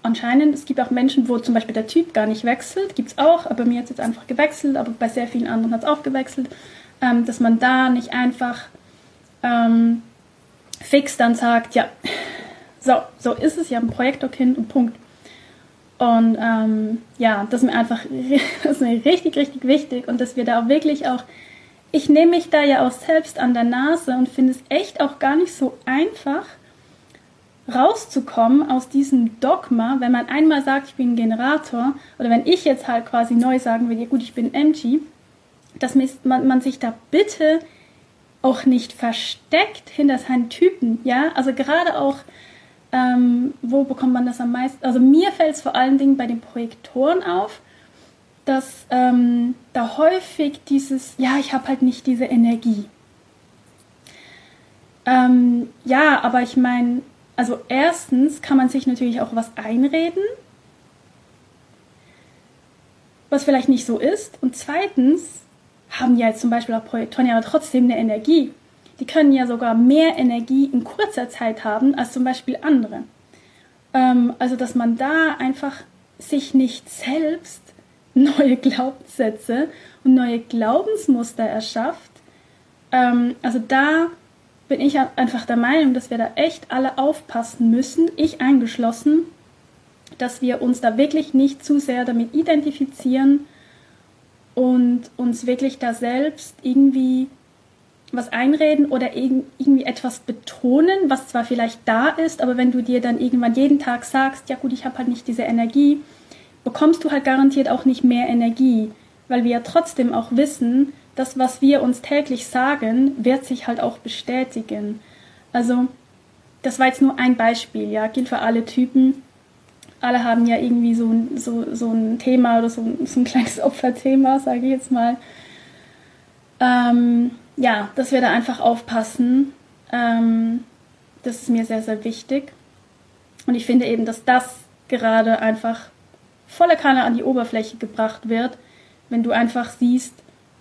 [SPEAKER 1] anscheinend, es gibt auch Menschen, wo zum Beispiel der Typ gar nicht wechselt, gibt es auch, aber mir hat es jetzt einfach gewechselt, aber bei sehr vielen anderen hat es auch gewechselt ähm, dass man da nicht einfach ähm, fix dann sagt, ja, so, so ist es, ich habe ein Projektorkind und Punkt. Und ähm, ja, das ist mir einfach [laughs] das ist mir richtig, richtig wichtig und dass wir da auch wirklich auch, ich nehme mich da ja auch selbst an der Nase und finde es echt auch gar nicht so einfach, rauszukommen aus diesem Dogma, wenn man einmal sagt, ich bin ein Generator, oder wenn ich jetzt halt quasi neu sagen will, ja gut, ich bin MG, dass man, man sich da bitte auch nicht versteckt hinter seinen Typen, ja, also gerade auch, ähm, wo bekommt man das am meisten, also mir fällt es vor allen Dingen bei den Projektoren auf, dass ähm, da häufig dieses, ja, ich habe halt nicht diese Energie. Ähm, ja, aber ich meine, also erstens kann man sich natürlich auch was einreden, was vielleicht nicht so ist. Und zweitens haben ja jetzt zum Beispiel auch Projektoren ja trotzdem eine Energie. Die können ja sogar mehr Energie in kurzer Zeit haben als zum Beispiel andere. Ähm, also dass man da einfach sich nicht selbst [laughs] neue Glaubenssätze und neue Glaubensmuster erschafft. Ähm, also da bin ich einfach der Meinung, dass wir da echt alle aufpassen müssen, ich eingeschlossen, dass wir uns da wirklich nicht zu sehr damit identifizieren und uns wirklich da selbst irgendwie was einreden oder irgendwie etwas betonen, was zwar vielleicht da ist, aber wenn du dir dann irgendwann jeden Tag sagst, ja gut, ich habe halt nicht diese Energie, bekommst du halt garantiert auch nicht mehr Energie, weil wir ja trotzdem auch wissen, das, was wir uns täglich sagen, wird sich halt auch bestätigen. Also, das war jetzt nur ein Beispiel, ja, gilt für alle Typen. Alle haben ja irgendwie so, so, so ein Thema oder so, so ein kleines [laughs] Opferthema, sage ich jetzt mal. Ähm, ja, dass wir da einfach aufpassen. Ähm, das ist mir sehr, sehr wichtig. Und ich finde eben, dass das gerade einfach volle Kanne an die Oberfläche gebracht wird, wenn du einfach siehst,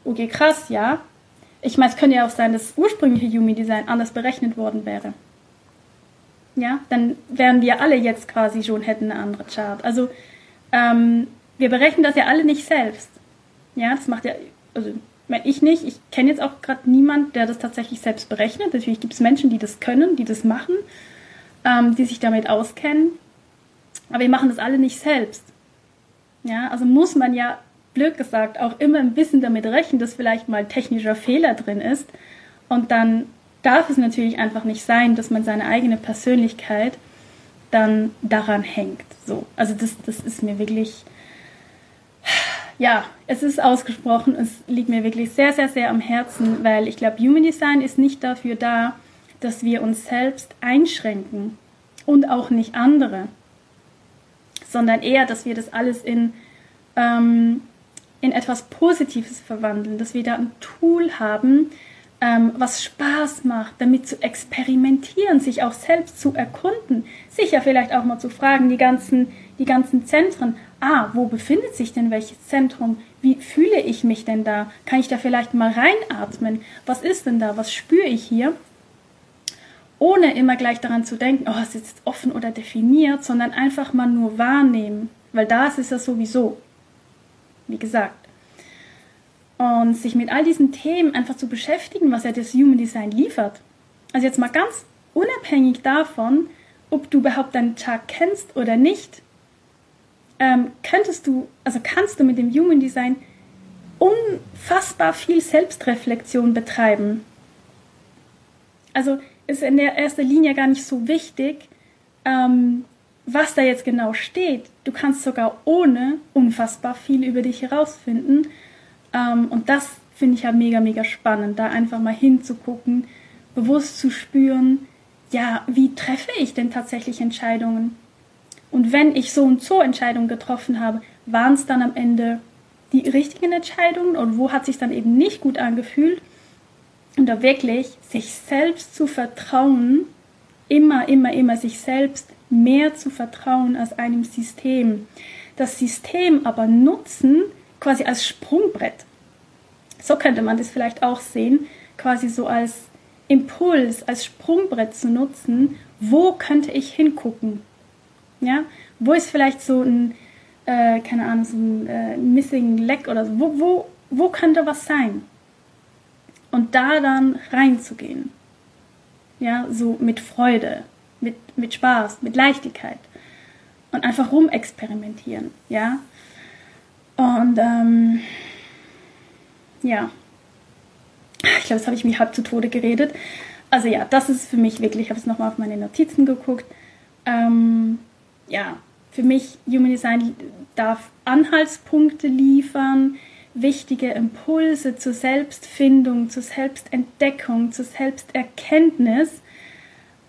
[SPEAKER 1] okay, krass, ja. Ich meine, es könnte ja auch sein, dass das ursprüngliche Yumi-Design anders berechnet worden wäre. Ja, dann wären wir alle jetzt quasi schon, hätten eine andere Chart. Also, ähm, wir berechnen das ja alle nicht selbst. Ja, das macht ja, also, ich nicht. Ich kenne jetzt auch gerade niemanden, der das tatsächlich selbst berechnet. Natürlich gibt es Menschen, die das können, die das machen, ähm, die sich damit auskennen. Aber wir machen das alle nicht selbst. Ja, also muss man ja blöd gesagt, auch immer ein bisschen damit rechnen, dass vielleicht mal technischer Fehler drin ist. Und dann darf es natürlich einfach nicht sein, dass man seine eigene Persönlichkeit dann daran hängt. So, also das, das ist mir wirklich, ja, es ist ausgesprochen, es liegt mir wirklich sehr, sehr, sehr am Herzen, weil ich glaube, Human Design ist nicht dafür da, dass wir uns selbst einschränken und auch nicht andere, sondern eher, dass wir das alles in ähm, in etwas Positives verwandeln, dass wir da ein Tool haben, ähm, was Spaß macht, damit zu experimentieren, sich auch selbst zu erkunden, sicher vielleicht auch mal zu fragen, die ganzen, die ganzen Zentren, ah, wo befindet sich denn welches Zentrum? Wie fühle ich mich denn da? Kann ich da vielleicht mal reinatmen? Was ist denn da? Was spüre ich hier? Ohne immer gleich daran zu denken, oh, es ist jetzt offen oder definiert, sondern einfach mal nur wahrnehmen, weil da ist es ja sowieso wie gesagt. Und sich mit all diesen Themen einfach zu beschäftigen, was ja das Human Design liefert. Also jetzt mal ganz unabhängig davon, ob du überhaupt deinen Chart kennst oder nicht, ähm, könntest du, also kannst du mit dem Human Design unfassbar viel Selbstreflexion betreiben. Also ist in der ersten Linie gar nicht so wichtig, ähm, was da jetzt genau steht. Du kannst sogar ohne unfassbar viel über dich herausfinden. Ähm, und das finde ich ja mega, mega spannend, da einfach mal hinzugucken, bewusst zu spüren, ja, wie treffe ich denn tatsächlich Entscheidungen? Und wenn ich so und so Entscheidungen getroffen habe, waren es dann am Ende die richtigen Entscheidungen und wo hat sich dann eben nicht gut angefühlt? Und da wirklich sich selbst zu vertrauen, immer, immer, immer sich selbst mehr zu vertrauen als einem System. Das System aber nutzen quasi als Sprungbrett. So könnte man das vielleicht auch sehen, quasi so als Impuls, als Sprungbrett zu nutzen. Wo könnte ich hingucken? Ja, wo ist vielleicht so ein, äh, keine Ahnung, so ein äh, Missing Leg oder so? Wo, wo, wo könnte was sein? Und da dann reinzugehen. Ja, so mit Freude, mit, mit Spaß, mit Leichtigkeit und einfach rumexperimentieren, ja. Und ähm, ja, ich glaube, das habe ich mir halb zu Tode geredet. Also ja, das ist für mich wirklich, ich habe es nochmal auf meine Notizen geguckt. Ähm, ja, für mich Human Design darf Anhaltspunkte liefern, wichtige Impulse zur Selbstfindung, zur Selbstentdeckung, zur Selbsterkenntnis.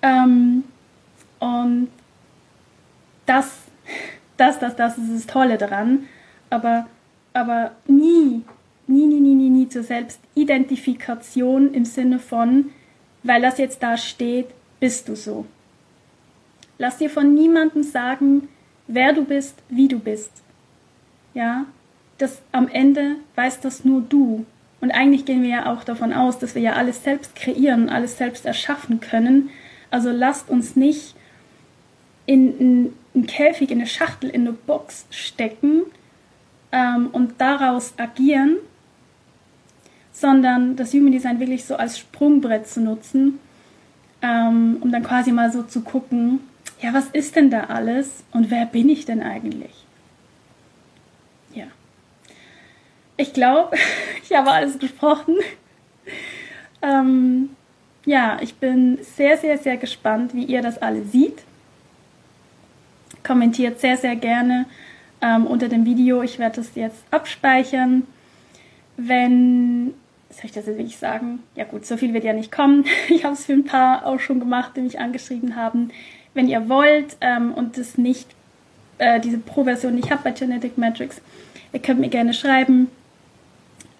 [SPEAKER 1] Ähm, und das, das, das, das ist das Tolle daran. Aber, aber nie, nie, nie, nie, nie, nie zur Selbstidentifikation im Sinne von, weil das jetzt da steht, bist du so. Lass dir von niemandem sagen, wer du bist, wie du bist. Ja, das am Ende weiß das nur du. Und eigentlich gehen wir ja auch davon aus, dass wir ja alles selbst kreieren, alles selbst erschaffen können. Also lasst uns nicht in einen Käfig, in eine Schachtel, in eine Box stecken ähm, und daraus agieren, sondern das Human Design wirklich so als Sprungbrett zu nutzen, ähm, um dann quasi mal so zu gucken, ja, was ist denn da alles und wer bin ich denn eigentlich? Ja. Ich glaube, [laughs] ich habe alles gesprochen. ähm, ja, ich bin sehr, sehr, sehr gespannt, wie ihr das alle seht. Kommentiert sehr, sehr gerne ähm, unter dem Video. Ich werde das jetzt abspeichern. Wenn, soll ich das jetzt wirklich sagen? Ja gut, so viel wird ja nicht kommen. [laughs] Ich habe es für ein paar auch schon gemacht, die mich angeschrieben haben wenn ihr wollt ähm, und das nicht, äh, diese Pro-Version nicht habt bei Genetic Metrics, ihr könnt mir gerne schreiben.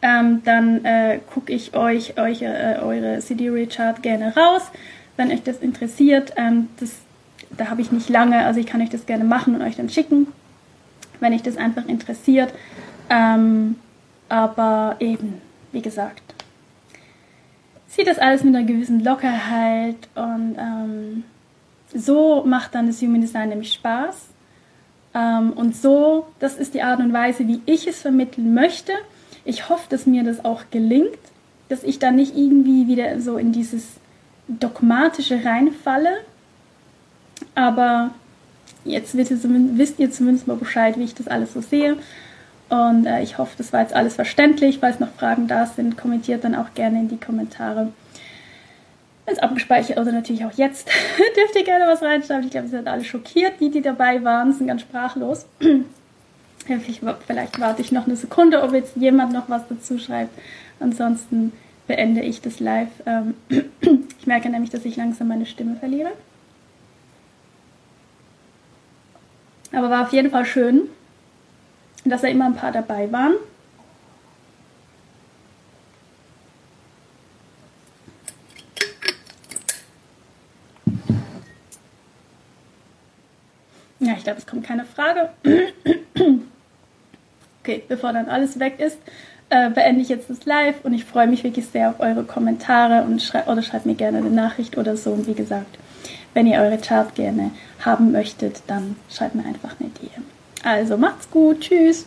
[SPEAKER 1] Ähm, dann äh, gucke ich euch, euch äh, eure CD-Rechart gerne raus, wenn euch das interessiert. Ähm, das, da habe ich nicht lange, also ich kann euch das gerne machen und euch dann schicken, wenn euch das einfach interessiert. Ähm, aber eben, wie gesagt, sieht das alles mit einer gewissen Lockerheit und ähm, so macht dann das Human Design nämlich Spaß. Ähm, und so, das ist die Art und Weise, wie ich es vermitteln möchte. Ich hoffe, dass mir das auch gelingt, dass ich da nicht irgendwie wieder so in dieses dogmatische reinfalle. Aber jetzt wisst ihr zumindest mal Bescheid, wie ich das alles so sehe. Und äh, ich hoffe, das war jetzt alles verständlich. Falls noch Fragen da sind, kommentiert dann auch gerne in die Kommentare ist abgespeichert oder natürlich auch jetzt. [laughs] Dürft ihr gerne was reinschreiben. Ich glaube, sie sind alle schockiert. Die, die dabei waren, sind ganz sprachlos. [clears throat] Vielleicht warte ich noch eine Sekunde, ob jetzt jemand noch was dazu schreibt. Ansonsten beende ich das live. Ähm, [clears throat] ich merke nämlich, dass ich langsam meine Stimme verliere. Aber war auf jeden Fall schön, dass da immer ein paar dabei waren. Ja, ich glaube, es kommt keine Frage. [clears throat] okay, bevor dann alles weg ist, äh, beende ich jetzt das Live und ich freue mich wirklich sehr auf eure Kommentare und schrei oder schreibt mir gerne eine Nachricht oder so. Und wie gesagt, wenn ihr eure Chart gerne haben möchtet, dann schreibt mir einfach eine DM. Also macht's gut, tschüss.